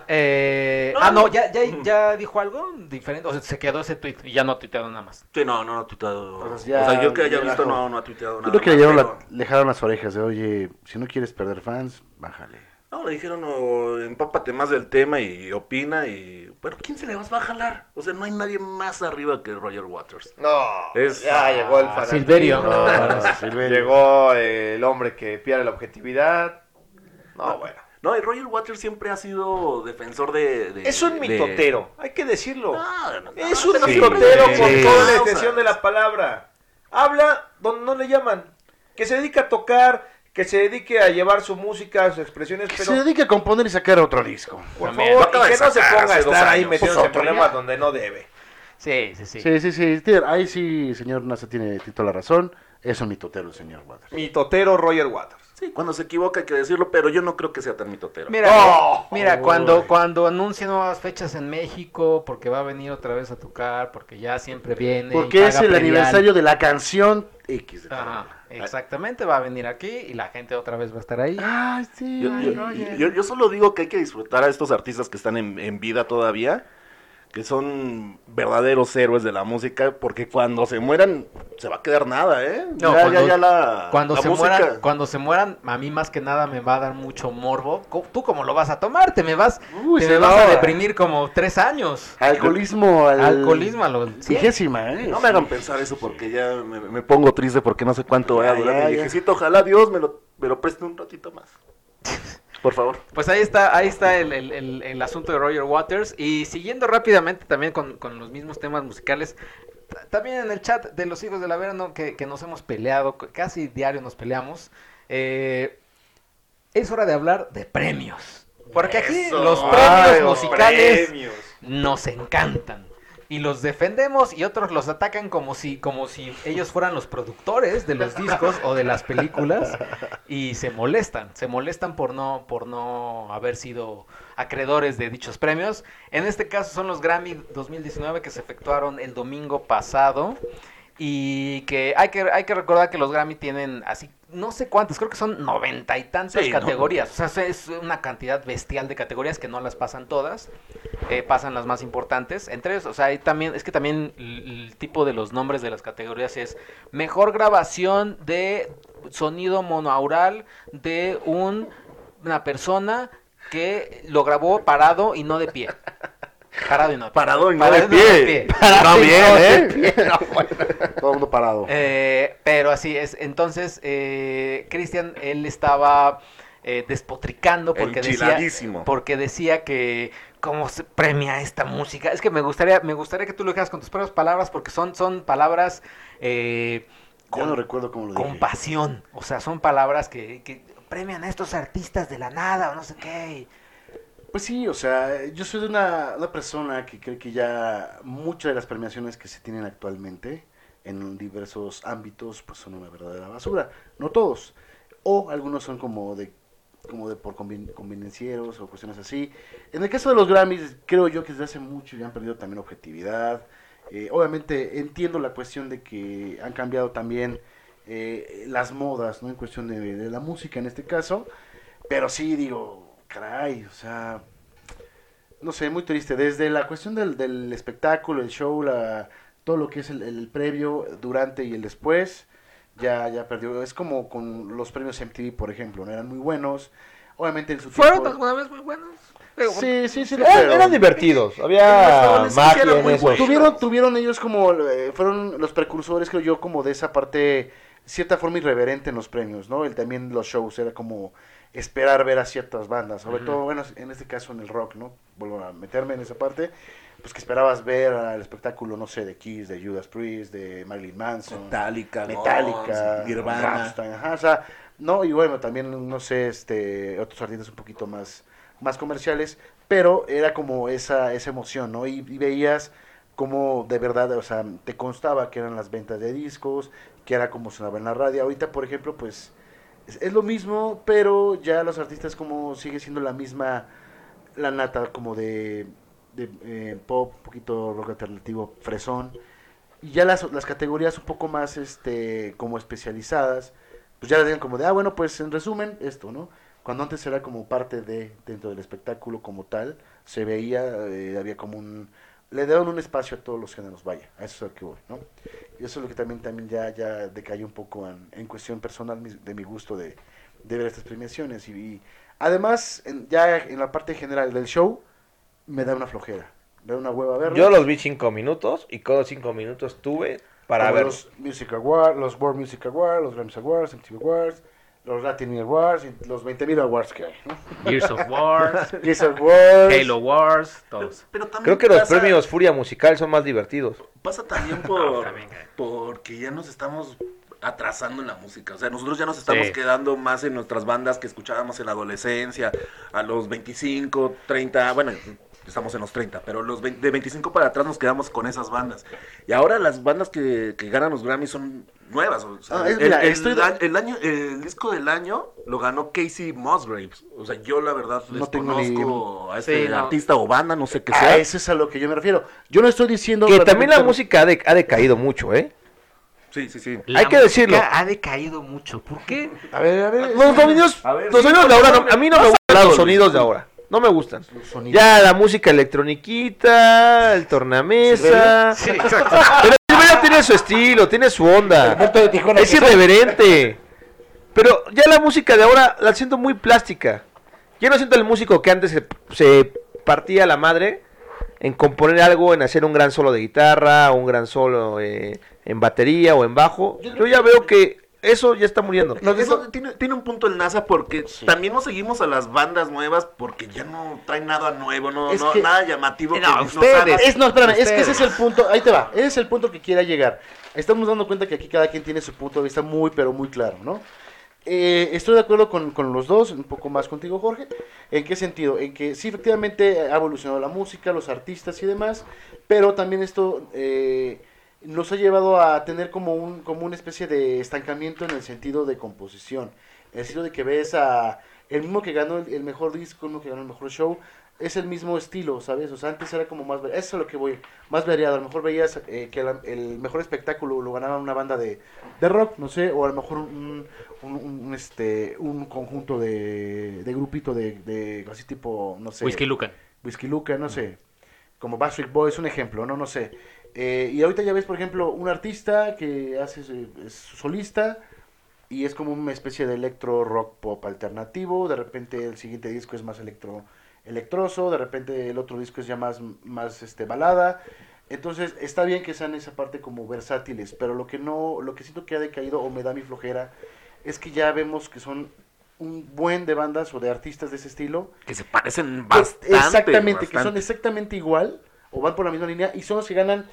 Eh, ah, no, ya, ya, ya dijo algo diferente. O sea, se quedó ese tweet y ya no ha tuiteado nada más. Sí, no, no, no ha tuiteado. Pues ya- o sea, yo que haya ya visto, no, no ha tuiteado Yo nada. creo que le, más, la- pero- le jalaron las orejas de, oye, si no quieres perder fans, bájale. No, le dijeron, no, empápate más del tema y opina y... Pero ¿quién se le va a jalar? O sea, no hay nadie más arriba que Roger Waters. No, Es- ya llegó el Ah, fanatismo. Silverio. No, Silverio. Llegó el hombre que pierde la objetividad. No, bueno. No, y Roger Waters siempre ha sido defensor de... de- Es un de- mitotero, hay que decirlo. No, no, Es un Sí, mitotero con sí. toda la Ah, extensión de la palabra. Habla donde no le llaman. Que se dedica a tocar, que se dedique a llevar su música, sus expresiones, Que pero se dedique a componer y sacar otro disco. por También. favor, y que no se ponga a estar ahí metiéndose en Pues problemas ya. donde no debe. Sí, sí, sí. Sí, sí, sí. Ahí sí, señor Nasa tiene toda la razón. Es un mitotero el señor Waters. Mitotero Roger Waters. Sí, cuando se equivoca hay que decirlo, pero yo no creo que sea tan mitotero. Mira, Oh. mira cuando, cuando anuncia nuevas fechas en México, porque va a venir otra vez a tocar, porque ya siempre viene. Porque es el aniversario de la canción X. de Ajá. Exactamente, va a venir aquí y la gente otra vez va a estar ahí. Ay, sí. Yo, ay, yo- Roger. yo- yo solo digo que hay que disfrutar a estos artistas que están en, en vida todavía, que son verdaderos héroes de la música, porque cuando se mueran se va a quedar nada, ¿eh? No, ya, cuando- ya, ya la, Cuando la se música- mueran, cuando se mueran, a mí más que nada me va a dar mucho morbo. ¿Tú cómo lo vas a tomar? Te me vas, Uy, te se me vas a va. deprimir como tres años. Alcoholismo al... Alcoholismo a. Vigésima, ¿eh? No me hagan pensar eso porque ya me, me pongo triste porque no sé cuánto vaya a durar ya, mi ya. viejecito. Ojalá Dios me lo, me lo preste un ratito más. Por favor. Pues ahí está, ahí está el, el- el- el asunto de Roger Waters. Y siguiendo rápidamente también con, con los mismos temas musicales, también en el chat de los hijos del Averno, que, que nos hemos peleado, casi diario nos peleamos, eh, es hora de hablar de premios. Porque aquí Eso. los Ay, premios los musicales premios. nos encantan. Y los defendemos y otros los atacan como si, como si ellos fueran los productores de los discos o de las películas y se molestan, se molestan por no, por no haber sido acreedores de dichos premios. En este caso son los Grammy 2019 que se efectuaron el domingo pasado Y que hay que, hay que recordar que los Grammy tienen así, no sé cuántas, creo que son noventa y tantas Sí, no, categorías. O sea, es una cantidad bestial de categorías que no las pasan todas. eh, pasan las más importantes. Entre ellos, o sea, hay también, es que también el, el tipo de los nombres de las categorías es mejor grabación de sonido monoaural de un, una persona que lo grabó parado y no de pie. Parado y no. Parado y no Parado de pie. No, ¿eh? Todo el mundo parado. Eh, pero así es. Entonces, eh, Cristian, él estaba eh, despotricando porque decía, porque decía que cómo se premia esta música. Es que me gustaría, me gustaría que tú lo dijeras con tus propias palabras porque son, son palabras eh, Yo no con, recuerdo cómo lo con dije. pasión. O sea, son palabras que, que premian a estos artistas de la nada o no sé qué. Pues sí, o sea, yo soy de una, una persona que cree que ya muchas de las premiaciones que se tienen actualmente en diversos ámbitos pues son una verdadera basura. No todos. O algunos son como de como de por conven- convenencieros o cuestiones así. En el caso de los Grammys, creo yo que desde hace mucho ya han perdido también objetividad. Eh, obviamente entiendo la cuestión de que han cambiado también eh, las modas, ¿no? En cuestión de la música en este caso. Pero sí, digo, caray, o sea, no sé, muy triste. Desde la cuestión del, del espectáculo, el show, la, todo lo que es el, el previo, durante y el después, ya, ya perdió. Es como con los premios MTV, por ejemplo, no eran muy buenos. Obviamente en su ¿Fueron tiempo- alguna vez muy buenos? Sí, sí, sí. Eran, pero- eran divertidos, había magia en muy eso. buenos. Tuvieron, tuvieron ellos como, eh, fueron los precursores, creo yo, como de esa parte, cierta forma irreverente en los premios, ¿no? El, también los shows, era como esperar ver a ciertas bandas, sobre todo, bueno, en este caso en el rock, ¿no? Vuelvo a meterme en esa parte, pues que esperabas ver al espectáculo, no sé, de Kiss, de Judas Priest, de Marilyn Manson. Metallica, Metallica, Nirvana. Rammstein, ajá, o sea, no, y bueno, también, no sé, este, otros artistas un poquito más, más comerciales, pero era como esa, esa emoción, ¿no? Y, y veías como de verdad, o sea, te constaba que eran las ventas de discos, que era como sonaba en la radio. Ahorita, por ejemplo, pues es, lo mismo, pero ya los artistas como sigue siendo la misma, la nata como de, de eh, pop, un poquito rock alternativo, fresón. Y ya las, las categorías un poco más este como especializadas, pues ya las digan como de, ah, bueno, pues en resumen, esto, ¿no? Cuando antes era como parte de, dentro del espectáculo como tal, se veía, eh, había como un, le daban un espacio a todos los géneros, vaya, a eso es lo que voy, ¿no? Y eso es lo que también, también ya, ya decayó un poco en, en cuestión personal de mi gusto de, de ver estas premiaciones. Y, y además, en- ya en la parte general del show, me da una flojera, me da una hueva verlo. Yo los vi cinco minutos y cada cinco minutos tuve para Como ver. los Music Awards, los World Music Awards, los Grammy Awards, MTV Awards, los Latin Awards, y los 20.000 awards que hay, ¿no? Gears of Wars, Kiss Awards. Halo Wars, todos. Pero también Creo que los premios Furia Musical son más divertidos. Pasa también por también, güey. porque ya nos estamos atrasando en la música. O sea, nosotros ya nos estamos Sí. quedando más en nuestras bandas que escuchábamos en la adolescencia, a los 25, 30, bueno, estamos en los 30, pero los 20 de 25 para atrás nos quedamos con esas bandas. Y ahora las bandas que, que ganan los Grammys son nuevas. O sea, Ah, es- el, mira, el de- el año, el disco del año lo ganó Casey Musgraves. O sea, yo la verdad No tengo desconozco a este Sí, no. artista o banda, no sé qué A sea. eso es a lo que yo me refiero. Yo no estoy diciendo... Que también la música ha, de- ha decaído mucho, ¿eh? Sí, sí, sí. La Hay que decirlo. Ha decaído mucho. ¿Por qué? A ver, a ver... Los sonidos, A ver, los sonidos de ahora, no- a mí no me gustan los Luis. sonidos de ahora. No me gustan. Ya la música electroniquita, el tornamesa. Sí, exacto. Pero tiene su estilo, tiene su onda. Puerto de Tijuana. Es irreverente. Pero ya la música de ahora la siento muy plástica. Yo no siento el músico que antes se, se partía la madre en componer algo, en hacer un gran solo de guitarra, un gran solo eh, en batería o en bajo. Yo ya veo que eso ya está muriendo. No, eso tiene, tiene un punto el NASA porque también no seguimos a las bandas nuevas porque ya no traen nada nuevo, no, no que- nada llamativo. No, que nos ustedes. Es, no, espérame, es que ese es el punto, ahí te va, ese es el punto que quiera llegar. Estamos dando cuenta que aquí cada quien tiene su punto de vista muy, pero muy claro, ¿no? Eh, estoy de acuerdo con, con los dos, un poco más contigo, Jorge. ¿En qué sentido? En que sí, efectivamente ha evolucionado la música, los artistas y demás, pero también esto eh, nos ha llevado a tener como, un, como una especie de estancamiento en el sentido de composición. En el sentido de que ves a el mismo que ganó el, el mejor disco, el mismo que ganó el mejor show, es el mismo estilo, ¿sabes? O sea, antes era como más... Eso es lo que voy, más variado. A lo mejor veías eh, que la- el mejor espectáculo lo ganaba una banda de, de rock, no sé, o a lo mejor un, un, un- un, este, un conjunto de, de grupito de, de así tipo, no sé... Whisky Lucan. Whisky Luca, no sé, como Backstreet Boys, un ejemplo, no, no sé. Eh, y ahorita ya ves, por ejemplo, un artista que hace su- es solista y es como una especie de electro rock pop alternativo, de repente el siguiente disco es más electro electroso, de repente el otro disco es ya más, más este balada. Entonces, está bien que sean esa parte como versátiles, pero lo que no, lo que siento que ha decaído o me da mi flojera es que ya vemos que son un buen de bandas o de artistas de ese estilo Que se parecen bastante. exactamente, que son exactamente igual o van por la misma línea y son los que ganan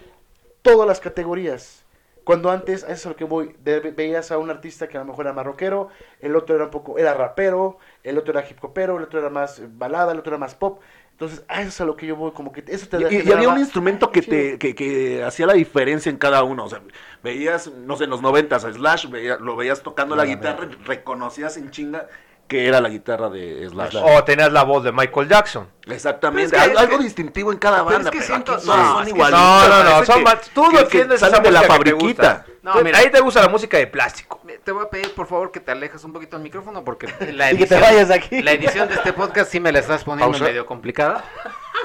todas las categorías. Cuando antes, a eso es a lo que voy, de- veías a un artista que a lo mejor era más rockero, el otro era un poco, era rapero, el otro era hip hopero, el otro era más eh, balada, el otro era más pop. Entonces, a eso es a lo que yo voy, como que eso te da- Y, y había un instrumento que, te, que, que hacía la diferencia en cada uno. O sea, veías, no sé, en los noventas a Slash, veía- lo veías tocando la Claramente. guitarra, reconocías en chinga que era la guitarra de Slash. O tenías la voz de Michael Jackson. Exactamente, Pero es que- algo, algo es que- distintivo en cada pero es banda. que pero siento- aquí no, son es igualitos, No, no, no, parece son que- más- tú defiendes esa de la fabriquita. No, mira. Ahí te gusta la música de plástico. Te voy a pedir, por favor, que te alejes un poquito del micrófono porque la Y que te edición, vayas de aquí. la edición de este podcast sí me la estás poniendo Pausa. medio complicada.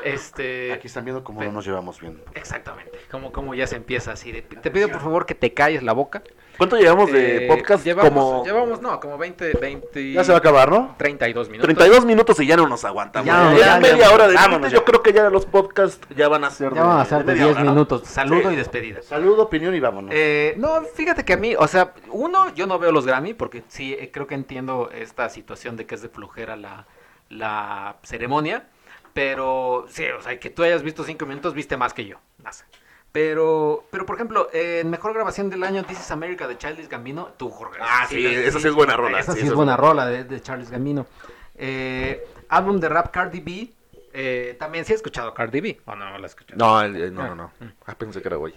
Este, Aquí están viendo cómo no nos llevamos bien. exactamente, como, como ya se empieza así. de- te pido, por favor, que te calles la boca. ¿Cuánto llevamos de Eh, podcast? Llevamos, como llevamos, no, como 20, 20... Ya se va a acabar, ¿no? 32 minutos. 32 minutos y ya no nos aguantamos. Ya, Ya, ya, media ya, hora de vámonos Yo creo que ya los podcasts ya van a ser Ya van a ser de media 10 hora, ¿no? minutos. Saludo Sí. y despedida. Saludo, opinión y vámonos. Eh, no, fíjate que a mí, o sea, uno, yo no veo los Grammy porque sí, eh, creo que entiendo esta situación de que es de flojera la, la ceremonia, pero sí, o sea, que tú hayas visto cinco minutos, viste más que yo, más. Pero, pero por ejemplo, eh, en mejor grabación del año, This is America de Childish Gambino, tú, Jorge. Ah, sí, esa sí es buena rola, Esa sí, es es buena rola de, de Charles Gambino. Eh, álbum de rap Cardi B, eh, también sí he escuchado Cardi B, o no, no la he escuchado. No, el- no, no, no. Ah, pensé que era güey.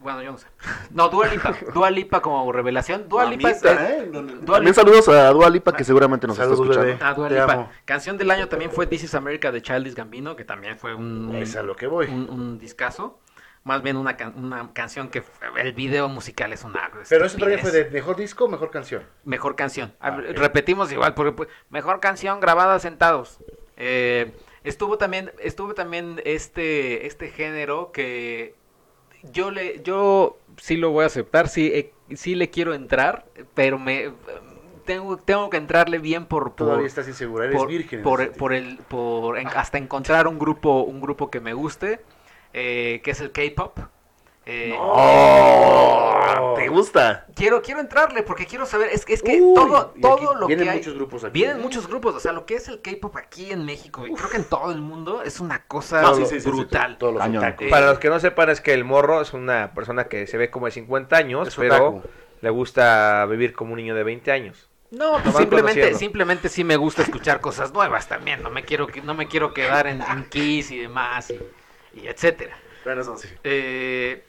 Bueno, yo no sé. No, Dua Lipa. Dua Lipa como revelación. Dua Lipa es... Mamita, es- ¿eh? Dua También Lipa- saludos a Dua Lipa que seguramente nos Saludos, está escuchando. bebé. Ah, Dua Te Lipa. amo. Canción del año también fue This is America de Childish Gambino, que también fue un, Es a lo que voy. un, un discazo. Más bien una, can- una canción que fue- el video musical es una Pero eso todavía fue de mejor disco o mejor canción. Mejor canción. A- Ah. Repetimos igual, porque pues, mejor canción grabada sentados. Eh, estuvo también, estuvo también este, este género que yo le, yo sí lo voy a aceptar, sí, eh, sí le quiero entrar, pero me tengo, tengo que entrarle bien por, por Todavía estás insegura, eres por, virgen. en por, por el, por en- hasta encontrar un grupo, un grupo que me guste, eh, que es el K-pop. Eh, ¿Te gusta? Quiero, quiero entrarle porque quiero saber, es que, es que Uy, todo, todo lo vienen que hay, muchos grupos aquí, vienen ¿eh? muchos grupos, o sea, lo que es el K-pop aquí en México, y creo que en todo el mundo es una cosa Ah, sí, sí, sí, sí, brutal. Todos los. Eh, Para los que no sepan, es que el morro es una persona que se ve como de 50 años, Es pero otaku. le gusta vivir como un niño de 20 años. No, pues simplemente, simplemente sí me gusta escuchar cosas nuevas también, no me quiero, que- no me quiero quedar en, en Kiss y demás, y, y etcétera. Bueno, eso sí. Eh,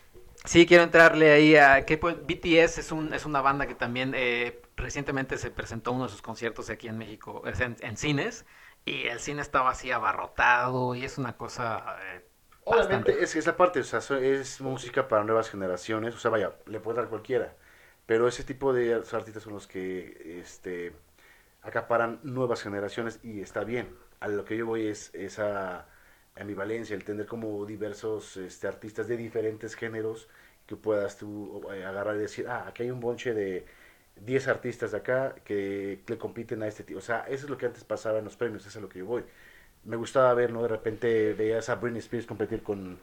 sí, quiero entrarle ahí a que pues, BTS es, un, es una banda que también eh, recientemente se presentó uno de sus conciertos aquí en México, en, en cines, y el cine estaba así abarrotado y es una cosa... eh, Obviamente bastante- es esa parte, o sea, es música para nuevas generaciones, o sea, vaya, le puede dar cualquiera, pero ese tipo de artistas son los que este, acaparan nuevas generaciones y está bien. A lo que yo voy es esa ambivalencia, el tener como diversos este, artistas de diferentes géneros que puedas tú eh, agarrar y decir, ah, aquí hay un bonche de 10 artistas de acá que le compiten a este tipo. O sea, eso es lo que antes pasaba en los premios, eso es a lo que yo voy. Me gustaba ver, ¿no? De repente veías a Britney Spears competir con...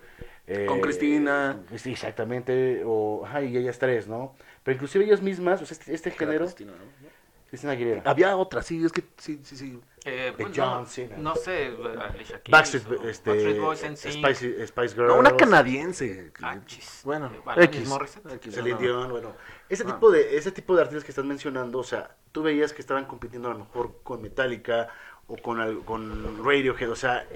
eh, Con Cristina. Sí, exactamente. O, ajá, y ellas tres, ¿no? Pero inclusive ellas mismas, o sea, este, este género... Cristina, ¿no? Cristina Aguilera. Había otra, sí, es que sí, sí, sí. eh, pues, John no, Cena. no sé, eh, Alicia Keys Backstreet, o este, Backstreet Boys, NSYNC. Spice, Spice Girls. No, una canadiense. Ah. Bueno, Alanis X. Celine no. Dion, bueno. Ese Ah. tipo, de, ese tipo de artistas que estás mencionando, o sea, tú veías que estaban compitiendo a lo mejor con Metallica o con, con Radiohead, o sea,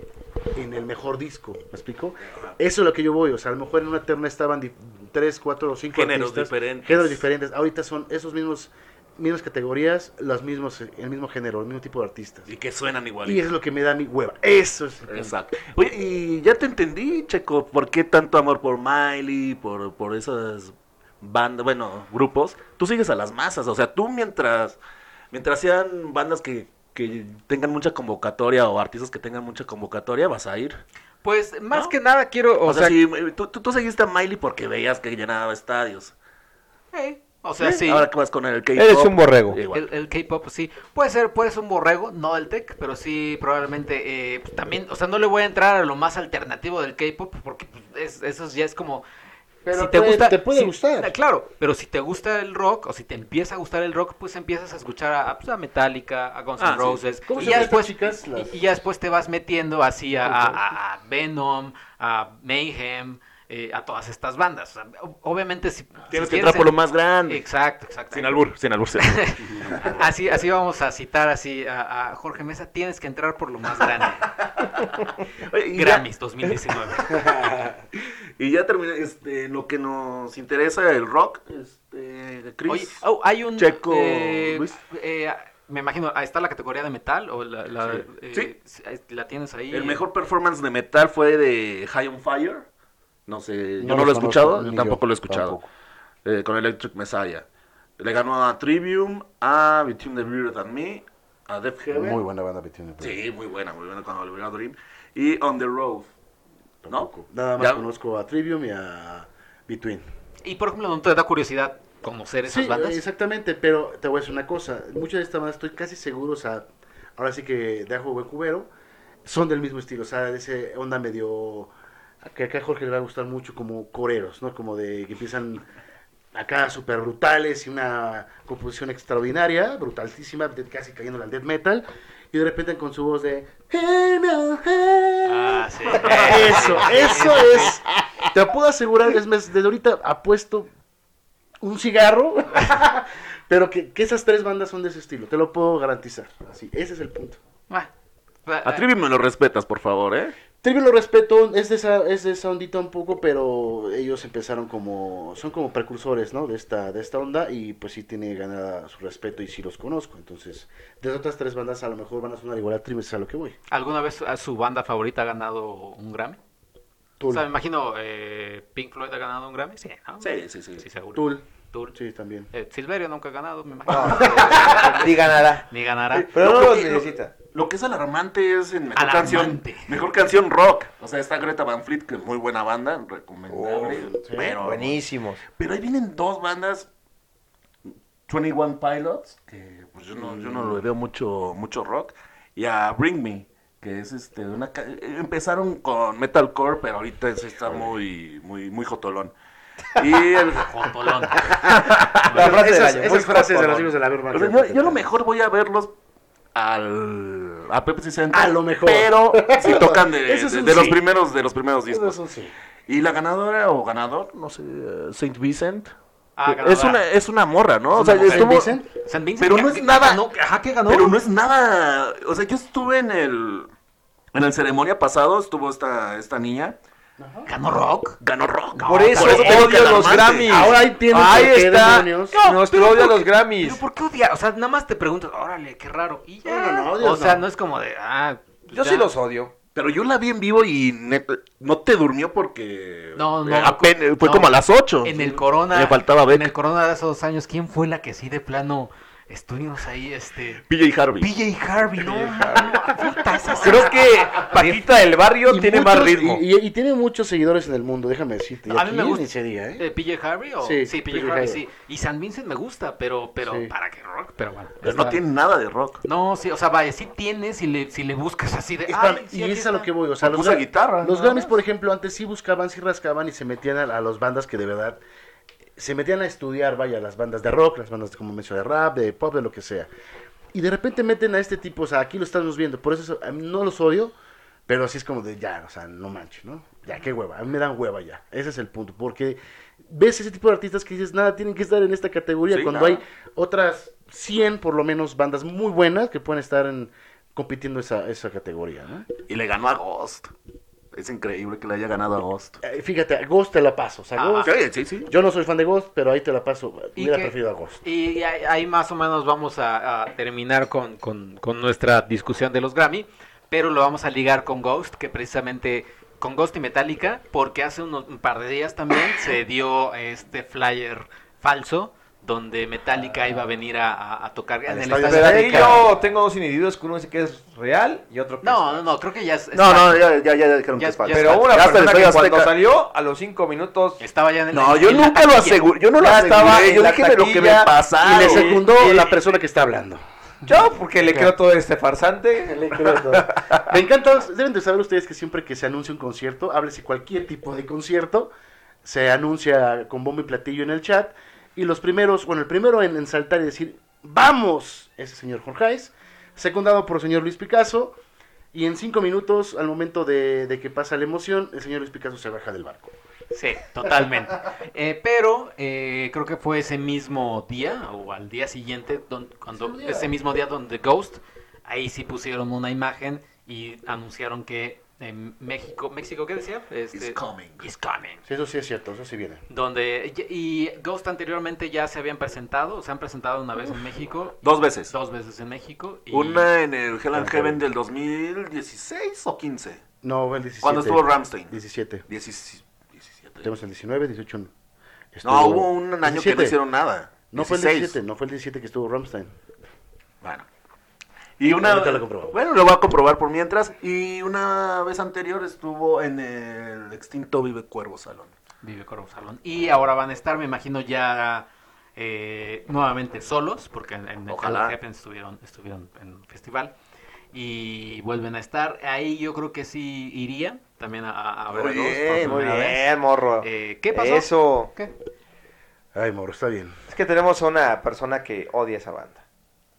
en el mejor disco, ¿me explico? Eso es lo que yo voy, o sea, a lo mejor en una terna estaban di- tres, cuatro o cinco Géneros artistas, diferentes. géneros diferentes. Ahorita son esos mismos mismas categorías, los mismos, el mismo género, el mismo tipo de artistas. Y que suenan igual. Y eso es lo que me da mi hueva. Eso es. Exacto. Oye, y ya te entendí, Checo, ¿por qué tanto amor por Miley, por, por esas bandas, bueno, grupos? Tú sigues a las masas, o sea, tú mientras, mientras sean bandas que, que tengan mucha convocatoria o artistas que tengan mucha convocatoria, vas a ir. Pues más ¿No? que nada quiero, O, o, sea, sea, sí, tú, tú, tú seguiste a Miley porque veías que llenaba estadios. eh, o sea, sí. Ahora que vas con el K-pop. Eres un borrego. igual. El, el K-pop, sí. Puede ser, puede ser un borrego, no del tech, pero sí, probablemente. eh, pues, también, o sea, no le voy a entrar a lo más alternativo del K-pop, porque pues, es- eso ya es como. Pero puede- te puede gustar. eh, Claro, pero si te gusta el rock, o si te empieza a gustar el rock, pues empiezas a escuchar a, pues, a Metallica, a Guns N' Ah, sí. Roses. ¿Cómo y se ya después, estas chicas? Las- y, y ya después te vas metiendo así a, a- a- a Venom, a Mayhem, eh, a todas estas bandas. O sea, o- obviamente, si. Tienes si que entrar por lo más grande. Exacto, exacto. Sin albur, sin albur. sí. Así, así vamos a citar así a, a Jorge Mesa. Tienes que entrar por lo más grande. Oye, ya- Grammys 2019. Y ya terminé, este, lo que nos interesa, el rock, este, Chris. Oye, oh, hay un. Checo, eh, Luis. eh, me imagino, ahí está la categoría de metal. o la, la, Sí. eh, ¿La tienes ahí? el mejor performance de metal fue de High on Fire. No sé, yo No lo he escuchado, yo tampoco yo, lo he escuchado. Eh, con Electric Messiah. Le ganó a Trivium, a Between the Beard and Me, a Death Heaven. Muy buena banda, Bettina. Sí, muy buena, muy buena con Oliver Dream. Y On the Road. ¿No? Nada más Ya- conozco a Trivium y a Between. Y por ejemplo, ¿no te da curiosidad conocer esas Sí, bandas? exactamente, pero te voy a decir una cosa. Muchas de estas bandas estoy casi seguro, o sea, ahora sí que de Ajo Buen Cubero, son del mismo estilo, o sea, de ese onda medio... Que acá a Jorge le va a gustar mucho como coreros, ¿no? Como de que empiezan acá súper brutales y una composición extraordinaria, brutalísima, casi cayendo al death metal, y de repente con su voz de... Ah, sí. Eso, eso es. Te puedo asegurar, es más, desde ahorita apuesto un cigarro, pero que, que esas tres bandas son de ese estilo, te lo puedo garantizar. Así, ese es el punto. Ah, A Trivium me lo respetas, por favor, ¿eh? Trivium lo respeto, es de esa, es de esa ondita un poco, pero ellos empezaron como, son como precursores, ¿no? De esta, de esta onda y pues sí tiene ganada su respeto y sí los conozco. Entonces, de las otras tres bandas a lo mejor van a sonar igual a Trivium, es a lo que voy. ¿Alguna vez a su banda favorita ha ganado un Grammy? Tool. O sea, me imagino, eh, Pink Floyd ha ganado un Grammy. Sí, ¿no? Sí, sí, sí. Sí, seguro. Tool, Tool. sí, también. Eh, Silverio nunca ha ganado, me imagino. Diga nada. Ni ganará. Pero no Lo lo que- necesita. Lo que es alarmante es en mejor Alarmante. canción. Mejor canción rock. O sea, está Greta Van Fleet, que es muy buena banda, recomendable. Sí, pero, Buenísimos. pero ahí vienen dos bandas. 21 Pilots, que pues yo no, yo no lo veo mucho, mucho rock. Y a Bring Me, que es este una ca- empezaron con metalcore, pero ahorita está muy, muy, muy jotolón. Y el- Jotolón. La frase del esas año, esas muy frases de los hijos de la sea, yo, yo a lo mejor voy a verlos al a Pepsi Center. A lo mejor. Pero si tocan de, es de- de los sí. primeros de los primeros discos. Eso sí. Y la ganadora o ganador, no sé, eh, Saint Vincent. Ah, es una es una morra, ¿no? O sea, ¿Saint estuvo Vincent? San Vincent, Pero ¿qué- no es nada- ganó? Ajá, ¿qué ganó? pero no es nada, o sea, yo estuve en el en el ceremonia pasado, estuvo esta esta niña, ¿Ganó rock? ganó rock. Por eso que odio los alarmante. Grammys. Ahora entiendo Ahí por qué está. demonios. Nuestro pero odio a ¿por los Grammys. ¿Pero por qué odiar? O sea, nada más te preguntas, órale, qué raro. Y ya. No, no, no, odios o sea, no. no. es como de, ah. pues Yo ya. sí los odio. Pero yo la vi en vivo y neta, no te durmió porque No, no. fue no. como a las 8. En el Corona. Me faltaba ver En el Corona de hace dos años, ¿quién fue la que sí de plano estuvimos ahí, este. PJ Harvey. PJ Harvey, no, puta. Creo que Paquita del Barrio Y tiene muchos- más ritmo. Y, y- y tiene muchos seguidores en el mundo, déjame decirte. Y A mí me gusta. ni se diga, ¿eh? Eh, ¿PJ Harvey o? Sí, Sí, PJ, PJ Harvey, Harvey. sí. Y San Vincent me gusta, pero, pero, Sí. ¿para qué rock? Pero bueno. Pero no tiene nada de rock. No, sí, o sea, vaya, sí tienes si le, si le buscas así de. Espérame, "Ay, sí, y es a lo está". que voy. O sea, los, guitarra, los Grammys, por ejemplo, antes sí buscaban, sí rascaban y se metían a, a las bandas que de verdad se metían a estudiar, vaya, las bandas de rock, las bandas, como mencioné, de rap, de pop, de lo que sea. Y de repente meten a este tipo, o sea, aquí lo estamos viendo, por eso no los odio, pero así es como de ya, o sea, no manches, ¿no? Ya, qué hueva, a mí me dan hueva ya. Ese es el punto, porque ves ese tipo de artistas que dices, nada, tienen que estar en esta categoría, Sí, cuando nada. hay otras 100, por lo menos, bandas muy buenas que pueden estar en, compitiendo esa, esa categoría, ¿no? Y le ganó a Ghost. Es increíble que le haya ganado a Ghost. Eh, fíjate, Ghost te la paso. O sea, Ah, Ghost- Sí, sí, sí. yo no soy fan de Ghost, pero ahí te la paso. Que- preferido a Ghost. Y ahí, ahí más o menos vamos a, a terminar con, con- con nuestra discusión de los Grammy, pero lo vamos a ligar con Ghost, que precisamente con Ghost y Metallica, porque hace unos, un par de días también se dio este flyer falso donde Metallica iba a venir a, a- a tocar en el Estadio yo tengo dos individuos que uno dice que es real y otro que No, es no, no, creo que ya es- No, no, ya, ya, ya dijeron Ya- que es falso. Pero una persona que Estadio cuando Azteca. salió a los cinco minutos estaba ya en el No, yo en nunca lo aseguré. Yo no lo aseguré. Yo la dije de lo que me pasaba. y le secundó y- la persona que está hablando. yo porque le creo todo este farsante. Me encanta, deben de saber ustedes que siempre que se anuncia un concierto, háblese cualquier tipo de concierto, se anuncia con bombo y platillo en el chat, y los primeros, bueno, el primero en, en saltar y decir, ¡vamos! Es el señor Jorge secundado por el señor Luis Picasso, y en cinco minutos, al momento de, de que pasa la emoción, el señor Luis Picasso se baja del barco. Sí, totalmente. Eh, pero eh, creo que fue ese mismo día o al día siguiente, don- cuando ese mismo día donde Ghost, ahí sí pusieron una imagen y anunciaron que en México, México, ¿qué decía? Este, It's coming. Is coming. Sí, eso sí es cierto, eso sí viene. Donde y Ghost anteriormente ya se habían presentado, se han presentado una vez en México, Dos veces. dos veces en México y Una en el Hell and Heaven del 2016 o 15. No, fue el 17. Cuando estuvo Ramstein. 17. 17. 17. Tenemos el 19, 18. No, estuvo- hubo un año que 17. no hicieron nada. No fue el 16. 17, no fue el 17 que estuvo Ramstein. Bueno. Y una Ahorita lo comprobamos. Bueno, lo voy a comprobar por mientras. Y una vez anterior estuvo en el extinto Vive Cuervo Salón. Vive Corvo Salón. Y ahora van a estar, me imagino, ya eh, nuevamente solos, porque en, en el Ojalá. Heaven estuvieron, estuvieron en festival. Y vuelven a estar. Ahí yo creo que sí iría también a, a ver Muy bien, muy primera vez. bien, morro. Eh, ¿Qué pasó? Eso. ¿Qué? Ay, moro, está bien. Es que tenemos a una persona que odia esa banda.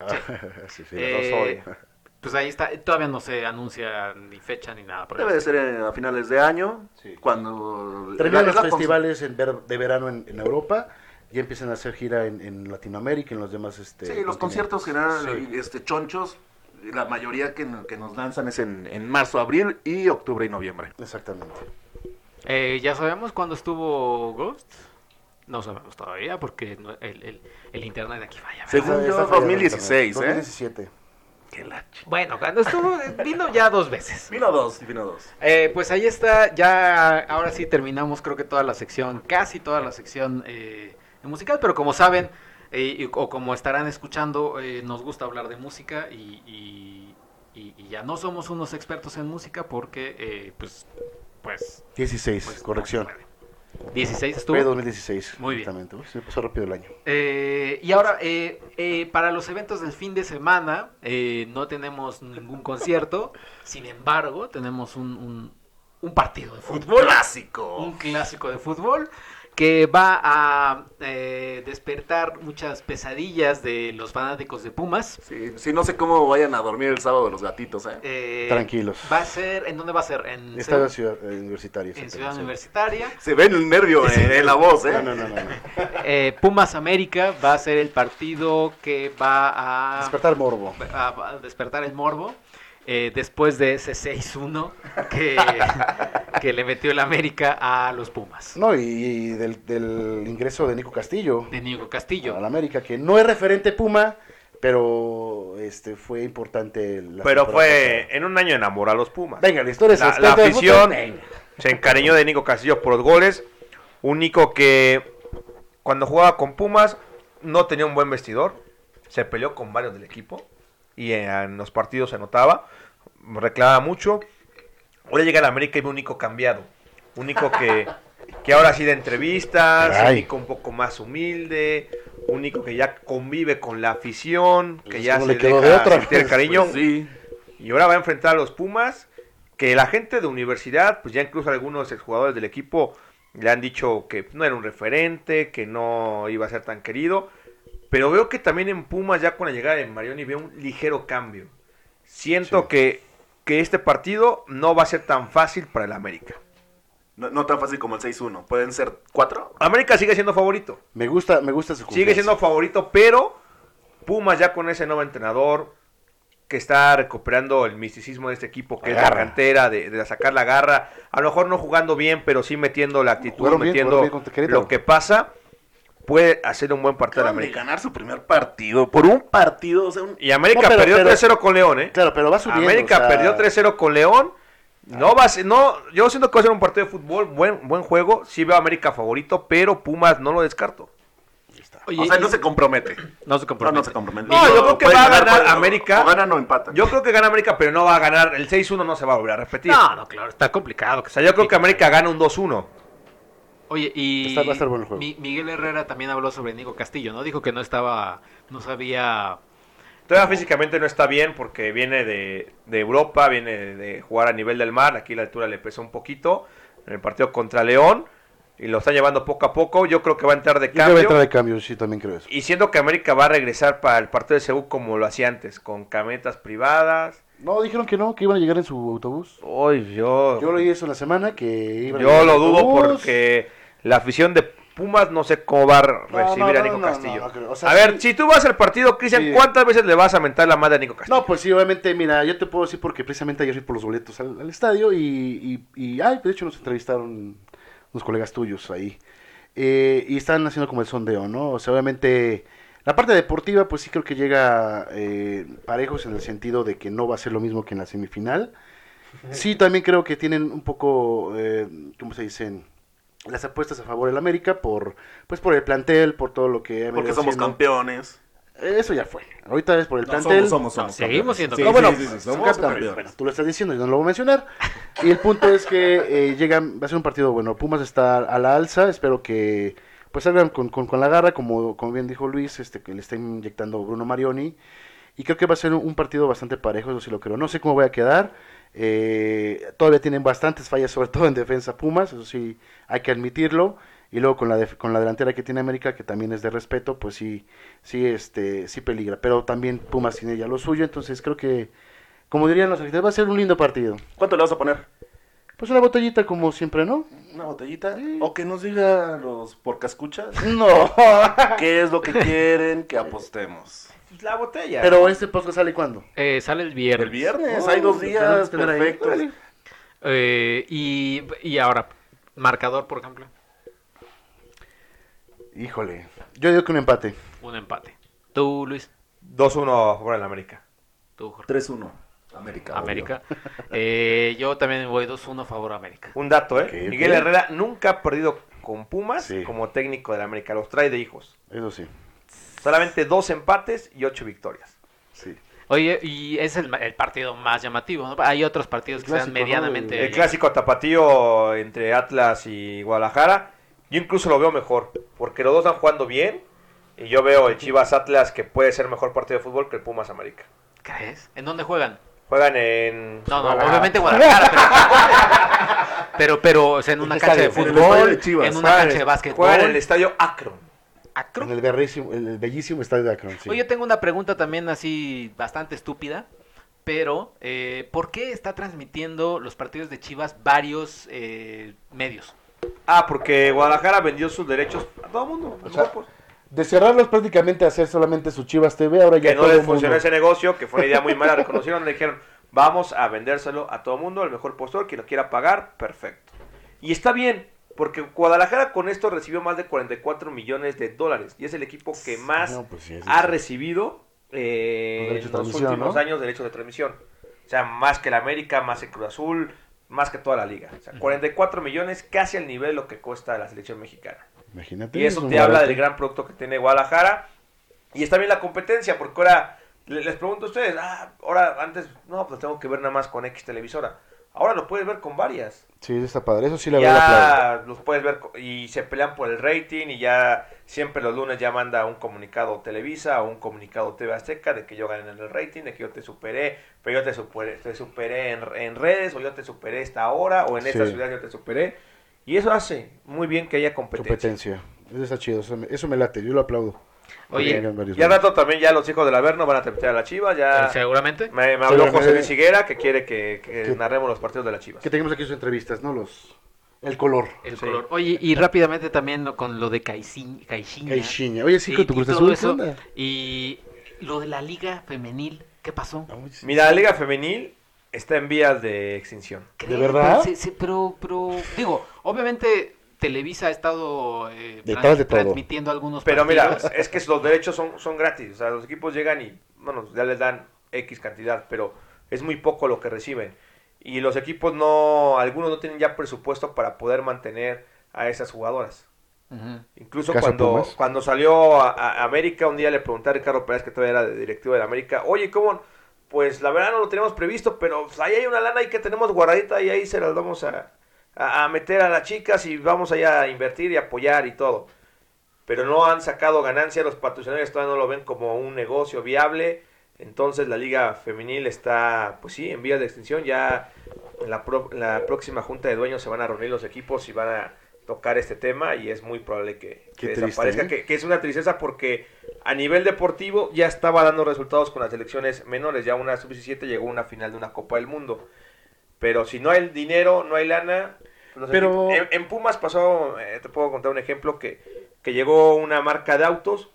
sí, sí. Eh. Pues ahí está. Todavía no se anuncia ni fecha ni nada. Debe de ser a finales de año. Sí. Cuando. Terminan los festivales en ver- de verano en, en Europa y empiezan a hacer gira en, en Latinoamérica y en los demás. Este, Sí, los conciertos general, Sí. este, chonchos, la mayoría que, que nos lanzan es en, en marzo, abril y octubre y noviembre. Exactamente. Eh, ¿Ya sabemos cuándo estuvo Ghost? No sabemos todavía porque no- el, el- el internet de aquí falla. ¿verdad? Según yo, está fallado 2016, internet. ¿eh? 2017. Qué la ch- Bueno, cuando estuvo, vino ya dos veces. Vino dos, vino dos. Eh, pues ahí está, ya ahora sí terminamos creo que toda la sección, casi toda la sección eh, musical, pero como saben, eh, y- o como estarán escuchando, eh, nos gusta hablar de música y, y- y- y ya no somos unos expertos en música porque, eh, pues, pues, 16, pues, corrección. no se puede. 16 estuvo. Fue 2016. Muy bien. exactamente. Uy, se me pasó rápido el año. Eh, y ahora, eh, eh, para los eventos del fin de semana, eh, no tenemos ningún concierto, sin embargo, tenemos un, un- un partido de fútbol. Clásico. Un clásico de fútbol que va a eh, despertar muchas pesadillas de los fanáticos de Pumas. Sí, sí, no sé cómo vayan a dormir el sábado los gatitos, ¿eh? Eh, Tranquilos. Va a ser, ¿en dónde va a ser? En, Estadio ciudad, eh, universitario. en Ciudad. Universitaria. Se ve el nervio en, en la voz, ¿eh? No, no, no, no. no. Eh, Pumas América va a ser el partido que va a... Despertar morbo. a, a despertar el morbo eh, después de ese 6-1 que, que le metió el América a los Pumas No, y, y del, del ingreso de Nico Castillo de Nico a Castillo. la América, que no es referente Puma, pero este fue importante. la Pero fue pasada. en un año enamoró a los Pumas. Venga, la historia es La- afición-. Se encariñó de Nico Castillo por los goles. Un Nico que cuando jugaba con Pumas no tenía un buen vestidor. Se peleó con varios del equipo. Y en los partidos se notaba. Reclamaba mucho. Ahora llega a la América y ve un Nico cambiado. Un Nico que, que ahora sí da entrevistas. Un Caray. Nico un poco más humilde. Un Nico que ya convive con la afición. Que Pues ya no se le deja de otra. sentir el cariño. Pues sí. Y ahora va a enfrentar a los Pumas, que la gente de universidad, pues ya incluso algunos exjugadores del equipo le han dicho que no era un referente, que no iba a ser tan querido. Pero veo que también en Pumas, ya con la llegada de Marioni, veo un ligero cambio. Siento Sí. que, que este partido no va a ser tan fácil para el América. No, no tan fácil como el 6-1. ¿Pueden ser cuatro? América sigue siendo favorito. Me gusta, me gusta su Sigue siendo favorito, pero Pumas ya con ese nuevo entrenador, que está recuperando el misticismo de este equipo, que es la cantera, de, de sacar la garra. A lo mejor no jugando bien, pero sí metiendo la actitud, Jugaron metiendo bien lo que pasa. Puede hacer un buen partido de Acaban de América. ganar su primer partido. Por un partido, o sea, un- Y América No, pero- perdió pero- 3-0 con León, ¿eh? Claro, pero va subiendo. América o sea, perdió 3-0 con León. No va a ser, no, yo siento que va a ser un partido de fútbol, buen, buen juego. Sí veo a América favorito, pero Pumas no lo descarto. Oye, o sea, y- no se compromete. no se compromete. no se compromete. No, yo creo que va a ganar, América. O ganan o empatan. Yo creo que gana América, pero no va a ganar. El 6-1 no se va a volver a repetir. No, no, claro, está complicado. O sea, yo creo que América gana un 2-1. Oye, y Está- va a estar bueno el juego. Mi- Miguel Herrera también habló sobre Nico Castillo, ¿no? Dijo que no estaba, no sabía... Todavía físicamente no está bien porque viene de, de Europa, viene de, de jugar a nivel del mar. Aquí la altura le pesó un poquito en el partido contra León. Y lo está llevando poco a poco. Yo creo que va a entrar de Yo creo que va a cambio. entrar de cambio, sí, también creo eso. Y siento que América va a regresar para el partido de Seúl como lo hacía antes, con cametas privadas. No, dijeron que no, que iban a llegar en su autobús. Uy, yo, Yo leí eso en la semana, que iban a yo llegar lo dudo porque la afición de Pumas no sé cómo va a recibir no, a no, Nico Castillo. O sea, a ver, si tú vas al partido, Cristian, Sí. ¿cuántas veces le vas a mentar la madre a Nico Castillo? No, pues sí, obviamente, mira, yo te puedo decir porque precisamente ayer fui por los boletos al, al estadio y, y, y, ay, de hecho nos entrevistaron unos colegas tuyos ahí. Eh, y están haciendo como el sondeo, ¿no? O sea, obviamente, la parte deportiva, pues sí creo que llega eh, parejos en el sentido de que no va a ser lo mismo que en la semifinal. Sí, también creo que tienen un poco, eh, ¿cómo se dicen? Las apuestas a favor del América por, pues por el plantel, por todo lo que Porque somos haciendo. campeones. Eso ya fue. Ahorita es por el No, plantel. somos, somos, somos No, seguimos siendo Sí, No, bueno, sí, sí, son somos campeones. campeones. Bueno, tú lo estás diciendo, yo no lo voy a mencionar. Y el punto es que eh, llegan, va a ser un partido bueno. Pumas está a la alza, espero que pues salgan con, con, con la garra, como, como bien dijo Luis, este que le está inyectando Bruno Marioni. Y creo que va a ser un, un partido bastante parejo, eso sí lo creo. No sé cómo voy a quedar. Eh, todavía tienen bastantes fallas, sobre todo en defensa Pumas, eso sí hay que admitirlo. Y luego con la, def- con la delantera que tiene América, que también es de respeto, pues sí, sí, este, sí peligra. Pero también Pumas tiene ya lo suyo, entonces creo que, como dirían los argentinos, va a ser un lindo partido. ¿Cuánto le vas a poner? Pues una botellita como siempre, ¿no? ¿Una botellita? O que nos diga los porcascuchas No. qué es lo que quieren que apostemos. La botella. Pero este podcast sale cuándo? Eh, sale el viernes. El viernes, Oh, hay dos días perfectos. Eh, y, y ahora, marcador, por ejemplo, Híjole. Yo digo que un empate. un empate. Tú, Luis, 2-1 a favor del América. tú, Jorge. 3-1. América. América. Eh, yo también voy 2-1 a favor de América. Un dato, ¿eh? Miguel Herrera nunca ha perdido con Pumas Sí. como técnico del América. Los trae de hijos. Eso sí. Solamente dos empates y ocho victorias. Sí. Oye, y es el, el partido más llamativo, ¿no? Hay otros partidos que Clásico, sean medianamente... ¿no? El clásico tapatío entre Atlas y Guadalajara, yo incluso lo veo mejor, porque los dos están jugando bien. Y yo veo el Chivas Atlas que puede ser mejor partido de fútbol que el Pumas América. ¿Crees? ¿En dónde juegan? Juegan en. No, no, Guadalajara. obviamente Guadalajara, pero, pero, pero, o sea, en una cancha de fútbol, de en una cancha de básquetbol. Juegan en el estadio Akron. Acro. En el, bellísimo estadio de Akron, sí. Oye, yo tengo una pregunta también así bastante estúpida, pero eh, ¿por qué está transmitiendo los partidos de Chivas varios eh, medios? Ah, porque Guadalajara vendió sus derechos a todo el mundo. a los sea, grupos. De cerrarlos prácticamente a hacer solamente su Chivas TV, ahora ya que no todo les mundo- funcionó ese negocio, que fue una idea muy mala, reconocieron, le dijeron, vamos a vendérselo a todo mundo, el mejor postor, quien lo quiera pagar, perfecto. Y está bien, porque Guadalajara con esto recibió más de 44 millones de dólares, y es el equipo que más No, pues sí, ha recibido eh, en los últimos ¿no? años derechos de transmisión. O sea, más que el América, más el Cruz Azul, más que toda la liga. O sea, 44 millones, casi al nivel de lo que cuesta la selección mexicana. Imagínate. Y eso te habla barato. del gran producto que tiene Guadalajara. Y está bien la competencia, porque ahora le- les pregunto a ustedes, ah, ahora antes, no, pues tengo que ver nada más con X televisora. Ahora lo puedes ver con varias. Sí, está padre. Eso sí la verdad ya los puedes ver y se pelean por el rating y ya siempre los lunes ya manda un comunicado Televisa o un comunicado TV Azteca de que yo gané en el rating, de que yo te superé, pero yo te superé, te superé en, en redes o yo te superé esta hora o en esta Sí. ciudad yo te superé. Y eso hace muy bien que haya competencia. Competencia. Eso está chido. Eso me, eso me late. Yo lo aplaudo. Oye, Que vengan varios Y al medios. rato también ya los hijos del Averno van a transmitir a la Chivas. Ya Eh, seguramente. me, me habló José Luis Higuera que quiere que, que Que- narremos los partidos de la Chivas. Que tengamos aquí sus entrevistas, ¿no? Los... El color. El Sí. color. Oye, y rápidamente también lo- con lo de Caixin- Caixinha. Caixinha. Oye, sí, Sí, con tu Cruz todo Azul, ¿qué eso. Y lo de la liga femenil. ¿Qué pasó? Mira, la Liga Femenil está en vías de extinción. ¿Crees? verdad? Sí, sí, pero, pero, digo, obviamente Televisa ha estado eh, Detrás de todo. transmitiendo algunos Pero mira, es que los derechos son, son gratis. O sea, los equipos llegan y, bueno, ya les dan X cantidad, pero es muy poco lo que reciben. Y los equipos no, algunos no tienen ya presupuesto para poder mantener a esas jugadoras. Incluso cuando, Pumas. cuando salió a, a América, un día le pregunté a Ricardo Pérez, que todavía era de directivo de la América, oye, ¿cómo? Pues la verdad no lo tenemos previsto, pero pues, ahí hay una lana ahí que tenemos guardadita y ahí se las vamos a, a- a meter a las chicas y vamos allá a invertir y apoyar y todo. Pero no han sacado ganancia, los patrocinadores todavía no lo ven como un negocio viable. Entonces la liga femenil está, pues sí, en vías de extinción. Ya en la, pro- en la próxima junta de dueños se van a reunir los equipos y van a tocar este tema y es muy probable que, desaparezca, ¿eh? que, que es una tristeza porque a nivel deportivo ya estaba dando resultados con las selecciones menores, ya una sub-17 llegó a una final de una Copa del Mundo. Pero si no hay dinero, no hay lana. los Pero- equipos- en, en Pumas pasó, eh, te puedo contar un ejemplo, que, que llegó una marca de autos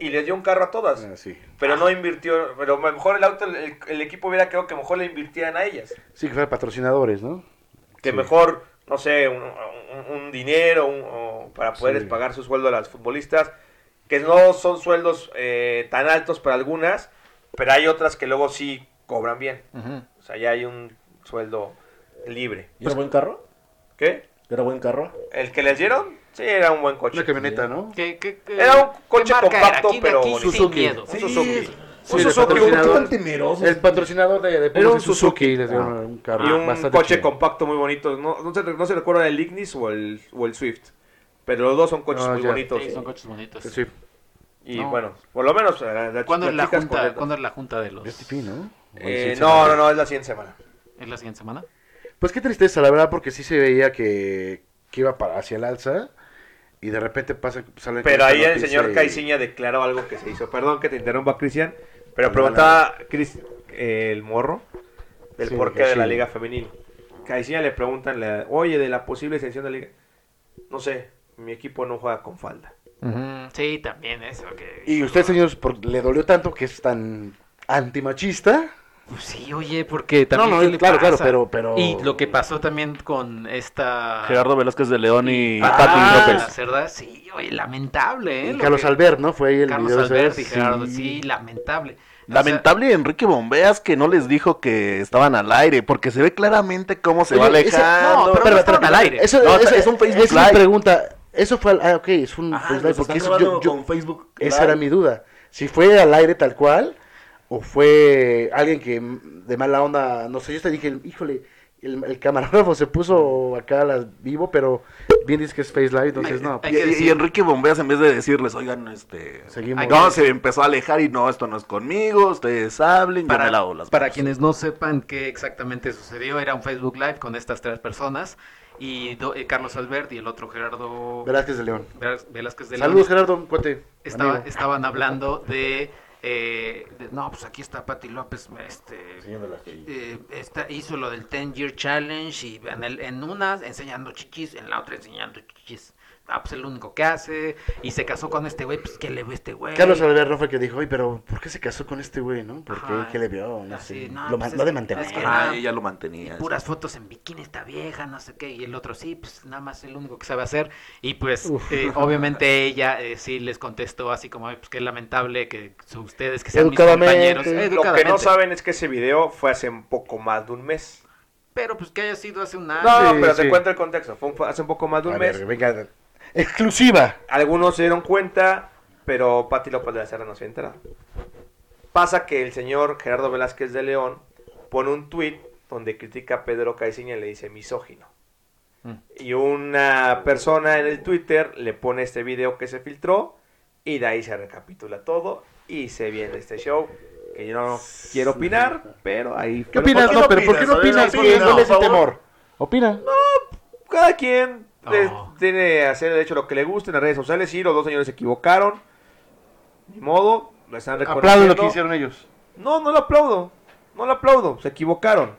y les dio un carro a todas. Ah, sí. Pero no invirtió, pero mejor el auto, el, el equipo hubiera quedado que mejor le invirtieran a ellas. Sí, que fueran patrocinadores, ¿no? Que Sí. mejor, no sé, un, un- un dinero un- o para poder Sí. pagar su sueldo a las futbolistas, que no son sueldos eh, tan altos para algunas, pero hay otras que luego sí cobran bien. O sea, ya hay un sueldo libre. ¿Y era buen carro? ¿Qué? ¿Era buen carro? ¿El que les dieron? Sí, era un buen coche. Una camioneta, ¿no? ¿Qué- qué- qué- Era un coche era? compacto, pero sin Suzuki. Un Suzuki. Un Sí, el Suzuki, un- tan temerosos. El patrocinador de, de Era un Suzuki, Suzuki. les dio Ah. un carro y un bastante coche chido. compacto muy bonito. No, no, se, no se recuerda el Ignis o el, o el Swift. Pero los dos son coches muy ya. bonitos. Sí, son coches bonitos. Sí, Y No. bueno, por lo menos eh, la, la, ¿Cuándo es la junta. ¿cuándo es la junta de los... STP, ¿no? Eh, no, no, es la siguiente semana. ¿Es la siguiente semana? Pues qué tristeza, la verdad, porque sí se veía que, que iba para hacia el alza y de repente pasa, salen con Pero ahí el señor y- Caiciña declaró algo que se hizo. Perdón que te interrumpa, Cristian. Pero No, preguntaba Cris- eh, el morro del Sí, porqué de la liga femenil. Caiciña le preguntan, oye, de la posible extensión de la liga. No sé, mi equipo no juega con falda. Sí, también eso. Que... Y usted, señor, por- le dolió tanto que es tan antimachista. Pues sí, oye, porque también... No, no, ¿qué le claro, claro, pero- pero- Y lo que pasó también con esta... Gerardo Velázquez de León y Ah, Pati López. Cerda, sí, oye, lamentable, ¿eh? Y Lo Carlos que- Albert, ¿no? Fue ahí el Carlos video. Albert y Gerardo, sí. sí, lamentable. O Lamentable Enrique Bombeas que no les dijo que estaban al aire, porque se ve claramente cómo se Oye, va ese- alejando. no, pero no estaban al aire. Eso, No, eso- es un Facebook esa es mi Live. pregunta. Eso fue al, ah, ok, es un Facebook Live, porque están eso grabando yo- yo- con Facebook esa Live. era mi duda. Si fue al aire tal cual o fue alguien que mm, de mala onda, no sé, yo te dije, híjole, el, el camarógrafo se puso acá a las vivo, pero bien dices que es Face Live, entonces no, Y, y- y Enrique Bombeas en vez de decirles, oigan, este... seguimos. No, se empezó a alejar y no, esto no es conmigo, ustedes hablen, yo Para, me lavo las para manos". quienes no sepan qué exactamente sucedió, era un Facebook Live con estas tres personas y do- eh, Carlos Albert y el otro Gerardo Velázquez de León. Velázquez de Saludos, León. Gerardo, cuate. Estaba- estaban hablando de, eh, de- no, pues aquí está Pati López, este, eh, hizo lo del 10 Year Challenge y en, el- en una enseñando chichis, en la otra enseñando chichis. Ah, pues el único que hace y se casó con este güey, pues ¿qué le ve este güey? Carlos fue el que dijo, oye, pero ¿por qué se casó con este güey, no? ¿Por qué? Ajá. ¿Qué le vio? No Así, sé. no, lo, pues ma- es lo de que- mantener. es que Ah, no. ella lo mantenía. puras fotos en bikini esta vieja, no sé qué, y el otro sí, pues nada más el único que sabe hacer. Y pues Uf. eh, obviamente ella eh, sí les contestó así como, "Ay, pues qué lamentable que su- ustedes que sean mis Educadamente. compañeros. Lo que Lo que educadamente. no saben es que ese video fue hace un poco más de un mes. Pero pues que haya sido hace un año. No, sí, pero sí. te cuento el contexto. Fue un- hace un poco más de un A mes. ver, venga, exclusiva. Algunos se dieron cuenta, pero Pati López de la Serra no se enterado. Pasa que el señor Gerardo Velázquez de León pone un tuit donde critica a Pedro Caiciña y le dice misógino. Mm. Y una persona en el Twitter le pone este video que se filtró y de ahí se recapitula todo y se viene este show que yo no quiero opinar, pero ahí... ¿Qué pero opinas? ¿por No, no pero ¿por qué no opinas? no favor. temor. Opina. Cada quien eh, Oh. tiene hacer de hecho lo que le guste en las redes sociales. Sí, los dos señores se equivocaron. Ni modo, lo están reconociendo. Aplaudo lo que hicieron ellos. No, no lo aplaudo. No lo aplaudo. Se equivocaron.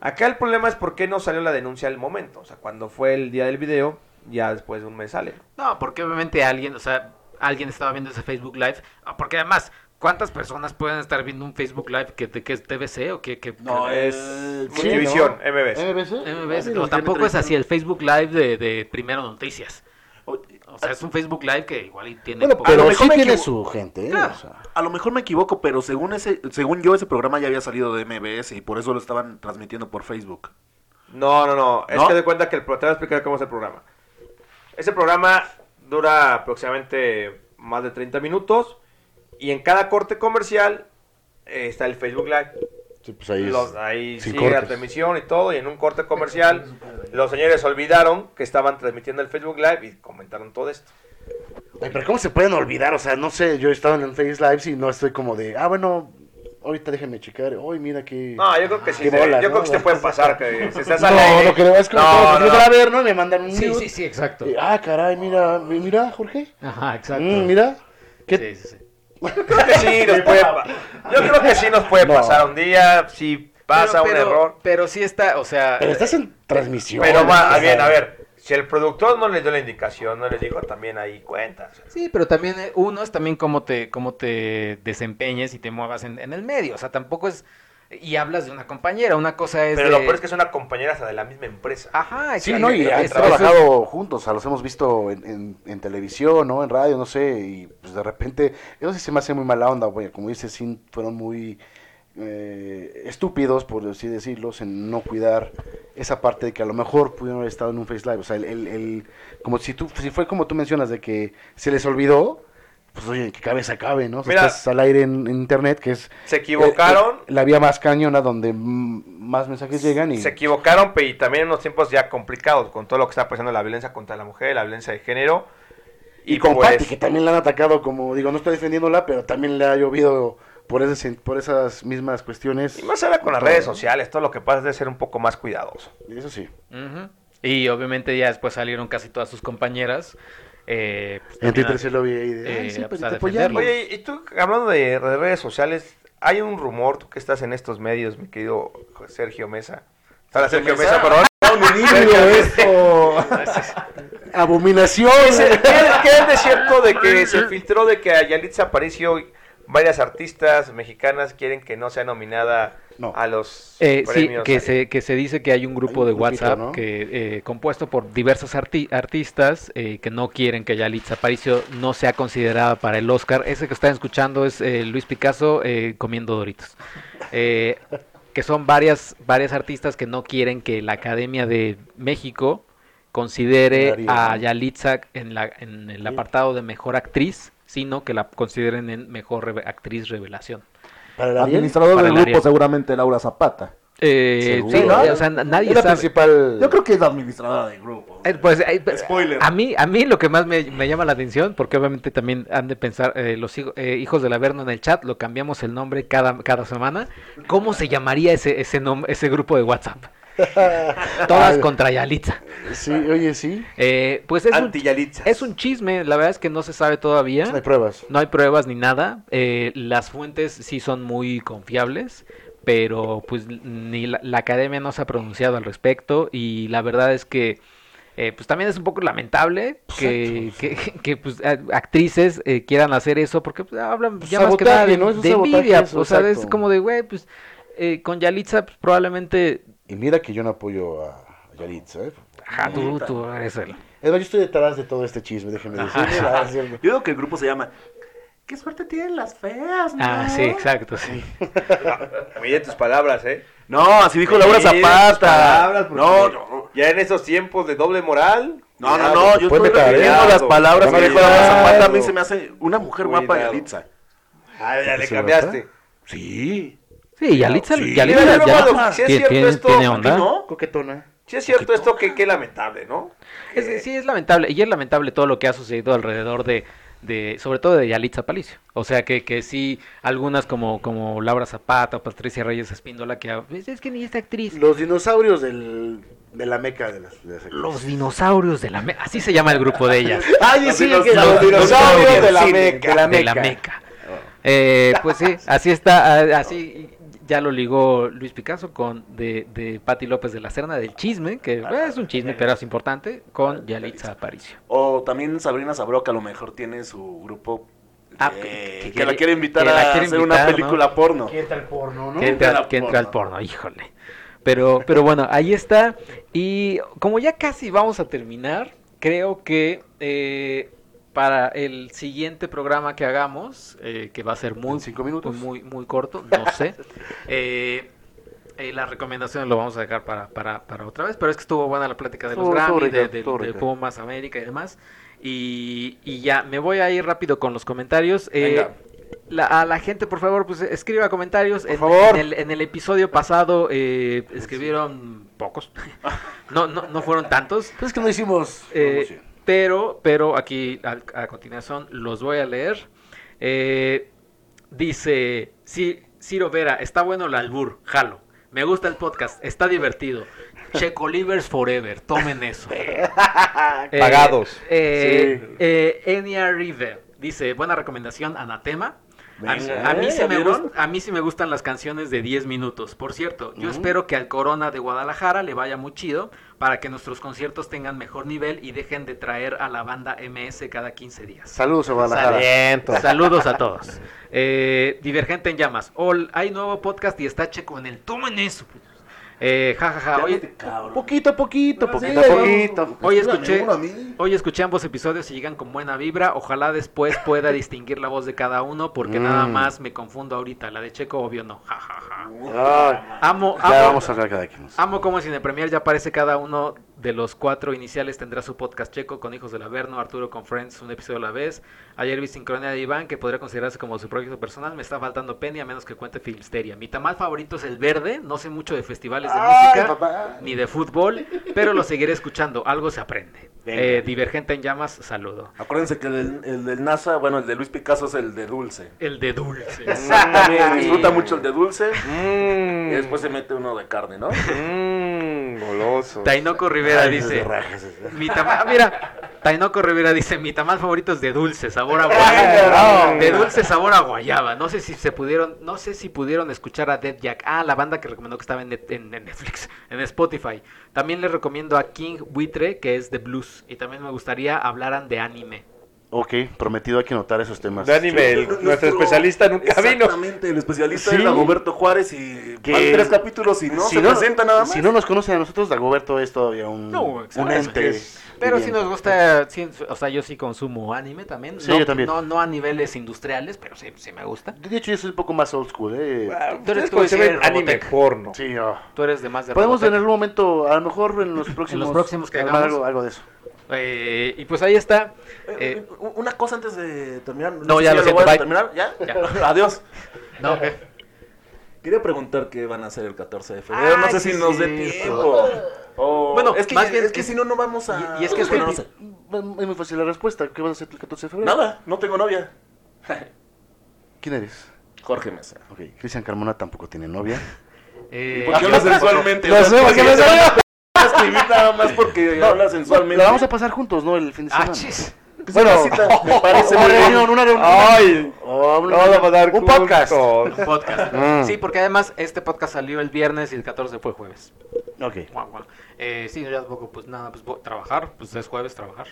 Acá el problema es por qué no salió la denuncia al momento. O sea, cuando fue el día del video, ya después de un mes sale. No, porque obviamente alguien, o sea, alguien estaba viendo ese Facebook Live, ah, porque además, ¿Cuántas personas pueden estar viendo un Facebook Live que, que es TVC o que, que No, que- es... Sí, Multivisión, ¿no? MBS. MBS. MBS? No, tampoco es así el Facebook Live de, de Primero Noticias. O- O sea, es un Facebook Live que igual tiene... Bueno, poco- A lo pero mejor sí tiene su gente, ¿eh? Claro. O sea, A lo mejor me equivoco, pero según ese, según yo ese programa ya había salido de MBS y por eso lo estaban transmitiendo por Facebook. No, no, no. Es ¿No? que de cuenta que el, te voy a explicar cómo es el programa. Ese programa dura aproximadamente más de 30 minutos y en cada corte comercial eh, está el Facebook Live. sí, pues ahí, Los- ahí sigue la cortes. transmisión y todo, y en un corte comercial los señores olvidaron que estaban transmitiendo el Facebook Live y comentaron todo esto. Ay, pero ¿cómo se pueden olvidar? O sea, no sé, yo he estado en el Face Live y no estoy como de, ah, bueno, ahorita déjenme checar. Uy, mira que... No, yo creo que sí, yo ¿no? creo que sí te puede pasar que si estás no, al aire- no creo, es como No, no, no. a ver, ¿no? Me mandan un Sí, sí, sí, exacto. Y, ah, caray, mira, mira, Jorge. Ajá, exacto. Mm, mira. ¿Qué? Sí, sí, sí. Creo que sí nos puede Yo creo que sí nos puede No. pasar un día, si pasa Pero- pero- un error. Pero sí está, o sea... Pero estás en transmisión. Pero más bien, a ver, si el productor no les dio la indicación, no les dijo también ahí cuentas. Sí, pero también eh, uno es también cómo te, cómo te desempeñes y te muevas en, en el medio. O sea, tampoco es... Y hablas de una compañera, una cosa es Pero de... lo peor es que son una compañera hasta de la misma empresa. Ajá, Sí. ¿no? Y han trabajado juntos, o sea, los hemos visto en, en- en televisión, ¿no? En radio, no sé, y pues de repente, eso sí se me hace muy mala onda, güey, como dices, sí, fueron muy eh, estúpidos, por así decirlo, en no cuidar esa parte de que a lo mejor pudieron haber estado en un Face Live, o sea, el, el- el- como si tú, si fue como tú mencionas, de que se les olvidó, pues oye, que cabeza cabe, ¿no? O sea, Mira. estás al aire en, en internet, que es Se equivocaron, eh, eh, la vía más cañona donde más mensajes llegan y... se equivocaron, pero y también en unos tiempos ya complicados con todo lo que está pasando la violencia contra la mujer, la violencia de género. Y con pues, Patty, que también la han atacado, como digo, no estoy defendiéndola, pero también le ha llovido por, ese, por esas mismas cuestiones. Y más ahora con las Todo, redes ¿no? sociales, todo lo que pasa es de ser un poco más cuidadoso. Eso sí. Y obviamente ya después salieron casi todas sus compañeras. Eh, pues, En Twitter a- se lo vi ahí de, eh, "Ay, sí, pues, pero a te apoyamos". defenderlo. Oye, y tú, hablando de, de redes sociales, hay un rumor, tú que estás en estos medios, mi querido Sergio Mesa. Hola, Sergio Mesa, perdón. Abominación. ¿Qué es, qué- qué es de cierto de que se filtró de que a Yalitza Aparicio varias artistas mexicanas quieren que no sea nominada No. a los Eh, sí, premios? que se, que se dice que hay un grupo Hay de grupito, WhatsApp ¿no? que eh, compuesto por diversos arti- artistas eh, que no quieren que Yalitza Aparicio no sea considerada para el Oscar. Ese que están escuchando es eh, Luis Picasso eh, comiendo Doritos. Eh, que son varias, varias artistas que no quieren que la Academia de México considere a. Yalitza en, la, en el apartado de mejor actriz, sino que la consideren en mejor reve- actriz revelación. Para el Administrador del el grupo seguramente Laura Zapata. Eh, sí, ¿no? o sea, na- nadie es la sabe. principal. Yo creo que es la administradora del grupo. Eh, Pues, eh, Spoiler. A mí, a mí lo que más me, me llama la atención, porque obviamente también han de pensar eh, los hijo- eh, hijos del Averno en el chat, lo cambiamos el nombre cada, cada semana. ¿Cómo se llamaría ese ese nom- ese grupo de WhatsApp? Todas contra Yalitza. Sí, oye, sí. Eh, pues es un, es un chisme, la verdad es que no se sabe todavía. No hay pruebas. No hay pruebas ni nada. eh, las fuentes sí son muy confiables, pero pues ni la, la academia no se ha pronunciado al respecto y la verdad es que eh, pues también es un poco lamentable que, que, que, pues actrices eh, quieran hacer eso porque pues, hablan ya más que nada sabotaje, de, ¿no? Es un de sabotaje envidia, eso, o sea, es como de güey, pues eh, con Yalitza pues, probablemente Y mira que yo no apoyo a Yalitza, ¿eh? ajá, tú, tú eres el Es más, yo estoy detrás de todo este chisme, déjenme la verdad, Yo digo que el grupo se llama ¿Qué suerte tienen las feas, no? Ah, sí, exacto, sí. Mide tus palabras, ¿eh? No, así dijo Laura Zapata. No, no, Ya en esos tiempos de doble moral. no, no, no, yo Puede estoy refiriendo las palabras que dijo Laura Zapata. A mí se me hace una mujer guapa. Yalitza. Ah, ya le ¿Se cambiaste. Sí. Sí, Yalitza, Sí. Yalitza si es tiene- cierto tiene- esto, tiene ¿a ti onda. ¿No? Coquetona. Si es cierto esto, que qué lamentable, ¿no? Es, Eh, sí, es lamentable. Y es lamentable todo lo que ha sucedido alrededor de, de sobre todo de Yalitza Palicio. O sea, que, que sí, algunas como, como Laura Zapata o Patricia Reyes Espíndola, que ah, es, es que ni esta actriz. Los dinosaurios del, de la meca de las, de las Los dinosaurios de la Meca. Así se llama el grupo de ellas. Ay, Los sí, dinos- que los dinosaurios de la Meca. De la de la meca. Eh, pues sí, así está, así ya lo ligó Luis Picasso con de, de Patti López de la Serna del chisme, que eh, es un chisme, pero es importante, con Yalitza Aparicio. O también Sabrina Sabró, que a lo mejor tiene su grupo Ah, Eh, que- que la quiere invitar que la a quiere hacer invitar, una ¿no? película porno. Que entra el porno, ¿no? Que entra, Entra que al al porno, híjole. Pero, pero bueno, ahí está. Y como ya casi vamos a terminar, creo que eh, para el siguiente programa que hagamos, eh, que va a ser muy, ¿En cinco minutos? muy, muy corto, no sé. eh, eh, las recomendaciones lo vamos a dejar para, para, para otra vez, pero es que estuvo buena la plática de los Grammy, de, de. Pumas América y demás. Y, y ya, me voy a ir rápido con los comentarios. Eh, Venga. la- a la gente, por favor, pues escriba comentarios. en, favor. En el, en el episodio pasado eh, escribieron pocos. no, no, no fueron tantos. Pues es que no hicimos. Pero, pero aquí a, continuación los voy a leer. Eh, dice Ci- Ciro Vera, está bueno el albur, jalo. Me gusta el podcast, está divertido. Checo Livers Forever, tomen eso. Eh, Pagados. Eh, Sí. eh, Enya River dice, buena recomendación, Anatema. A, mí ¿eh? sí ¿Ya me vieron? gust- a mí sí me gustan las canciones de 10 minutos. Por cierto, yo Ujú. espero que al Corona de Guadalajara le vaya muy chido para que nuestros conciertos tengan mejor nivel y dejen de traer a la banda MS cada 15 días. Saludos a Guadalajara. Saludos a todos. Eh, Divergente en llamas. Ol, hay nuevo podcast y está Checo en el tomen eso. Eh, ja, ja, ja. Cabrón. Poquito a poquito, poquito a poquito. Hoy escuché, hoy escuché ambos episodios y llegan con buena vibra. Ojalá después pueda distinguir la voz de cada uno porque nada Mm. más me confundo ahorita. La de Checo, obvio no. Ja, ja, ja. Ay, Amo, ya amo, vamos a hablar cada quien. amo como en Cine Premier ya aparece cada uno de los cuatro iniciales tendrá su podcast Checo con Hijos del Averno, Arturo con Friends, un episodio a la vez. Ayer vi Sincronía de Iván, que podría considerarse como su proyecto personal. Me está faltando Penny, a menos que cuente Filmsteria. Mi tamal favorito es el verde. No sé mucho de festivales de Ay, música papá. ni de fútbol, pero lo seguiré escuchando. Algo se aprende. Eh, Divergente en llamas, saludo. Acuérdense que el, del- el del NASA, bueno, el de Luis Picasso es el de dulce. El de dulce. También disfruta mucho el de dulce Mmm. y después se mete uno de carne, ¿no? Mmm, goloso. Tainoco Rivera Ay, dice. Mi tamal, ah, mira, Tainoco Rivera dice, mi tamal favorito es de dulce, sabor a no. guayaba. De dulce sabor a guayaba. No sé si se pudieron, no sé si pudieron escuchar a Dead Jack. Ah, la banda que recomendó que estaba en, net- en- en Netflix, en Spotify. También les recomiendo a King Buitre, que es de blues. Y también me gustaría hablaran de anime. Ok, prometido hay que notar esos temas. El- nuestro especialista nunca vino. Exactamente, el especialista Sí. es Dagoberto Juárez y Que- van tres capítulos y no si se no, presenta nada más. Si no nos conocen a nosotros, Dagoberto es todavía un, No, un exactamente. ente. Pero si nos gusta, sí, o sea, yo sí consumo anime también. Sí, no, yo también. No, no a niveles industriales, pero sí, sí me gusta. De hecho, yo soy un poco más old school, ¿eh? Ah, Tú eres Ustedes como anime porno. Sí, oh. Tú eres de más de Podemos Robotech. tener un momento, a lo mejor en los próximos. próximos que hagamos. algo, algo de eso. Eh, y pues ahí está. Eh, una cosa antes de terminar. No, sé ya si lo siento, voy a terminar. ¿Ya? Ya. Adiós. no. Quería preguntar qué van a hacer el 14 de febrero. no Ay, sé sí, si nos dé tiempo. O- Bueno, es que, más bien es que es- si no, no vamos a. y- y es que es que- no sé. Es muy fácil la respuesta. ¿Qué vas a hacer el 14 de febrero? Nada, no tengo novia. ¿Quién eres? Jorge Mesa. Ok, Cristian Carmona tampoco tiene novia. Eh, ¿Por qué habla sensualmente? No sé, porque porque me escribir nada más porque habla sensualmente. La vamos a pasar juntos, ¿no? El fin de ah, semana. chis. Es una cita, me parece una reunión, una reunión. Ay, Oh, no vamos a pasar un podcast. Un podcast. Mm. Sí, porque además este podcast salió el viernes y el 14 fue jueves. Ok. Guau, guau. Eh, sí, ya tampoco, pues nada, pues trabajar, pues es jueves trabajar.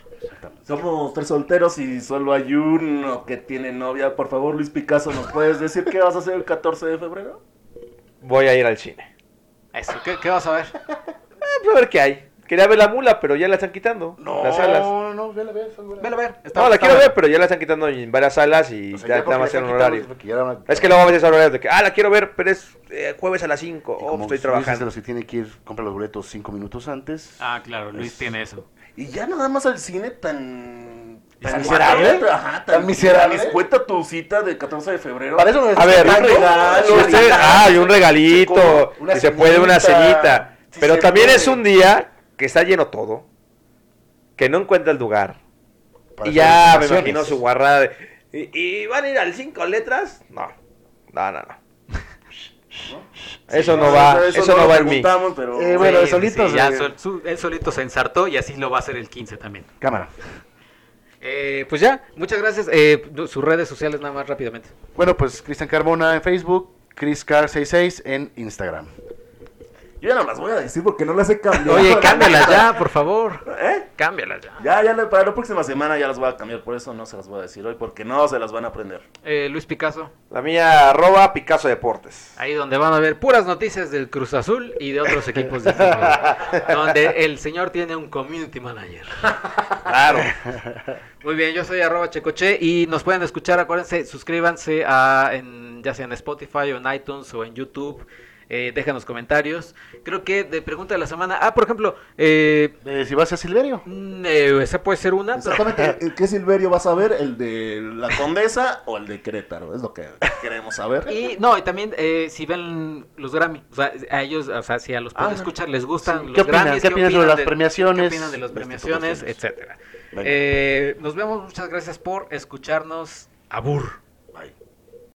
Somos tres solteros y solo hay uno que tiene novia. Por favor, Luis Picasso, ¿nos puedes decir qué vas a hacer el 14 de febrero? Voy a ir al cine. Eso, ¿qué, qué vas a ver? A ver qué hay. Quería ver la mula, pero ya la están quitando. No, Las salas. no, no, vela, vela. vela. Vela a ver. No, está- la está quiero ver, pero ya la están quitando en varias salas y O sea, ya, ya nada más en un horario. una- Es que luego a veces horarios de que, ah, la quiero ver, pero es eh, jueves a las 5. Y Oh, estoy Luis es de trabajando. los que tiene que ir, compra los boletos cinco minutos antes. Ah, claro, Luis tiene eso. Y ya nada más al cine tan... ¿Tan miserable? Ajá, ¿Tan miserable? Cuenta tu cita del 14 de febrero. Para eso no A ver, Un regalo, si ah, y un regalito, y se puede una cenita. Sí pero también puede. es un día que está lleno todo, que no encuentra el lugar. Para y ya me imagino su guarrada de, ¿y, y van a ir al cinco letras? No, no, no, no. Eso no va, eso, no lo va en mí. pero... Eh, bueno, Sí, de solitos, sí, ya eh. sol- su- él solito se ensartó y así lo va a hacer el 15 también. Cámara. Eh, pues ya, muchas gracias. Eh, sus redes sociales nada más rápidamente. Bueno, pues Cristian Carmona en Facebook, ChrisCar66 en Instagram. Yo ya no las voy a decir porque no las he cambiado. Oye, la cámbialas ya, por favor. ¿Eh? Cámbialas ya. Ya, ya, para la próxima semana ya las voy a cambiar, por eso no se las voy a decir hoy, porque no se las van a aprender. Eh, Luis Picasso, La mía, arroba Picasso Deportes. ahí donde van a ver puras noticias del Cruz Azul y de otros equipos de fútbol. donde el señor tiene un community manager. Claro. Muy bien, yo soy arroba checoche y nos pueden escuchar, acuérdense, suscríbanse a, en, ya sea en Spotify o en iTunes o en YouTube. Eh, déjanos comentarios. Creo que de pregunta de la semana. Ah, por ejemplo, eh, Eh, si vas a Silverio. mm, eh, esa puede ser una. Exactamente, ¿el- ¿qué Silverio vas a ver? ¿El de la Condesa o el de Querétaro? Es lo que queremos saber. Y no, y también eh, si ven los Grammy, o sea, a ellos, o sea, si a los pueden Ah, escuchar les gustan sí. los ¿Qué opinan? Grammys, ¿Qué opinan sobre las de- premiaciones? ¿Qué opinan de las De estas premiaciones, etcétera? Eh, nos vemos, muchas gracias por escucharnos. Abur.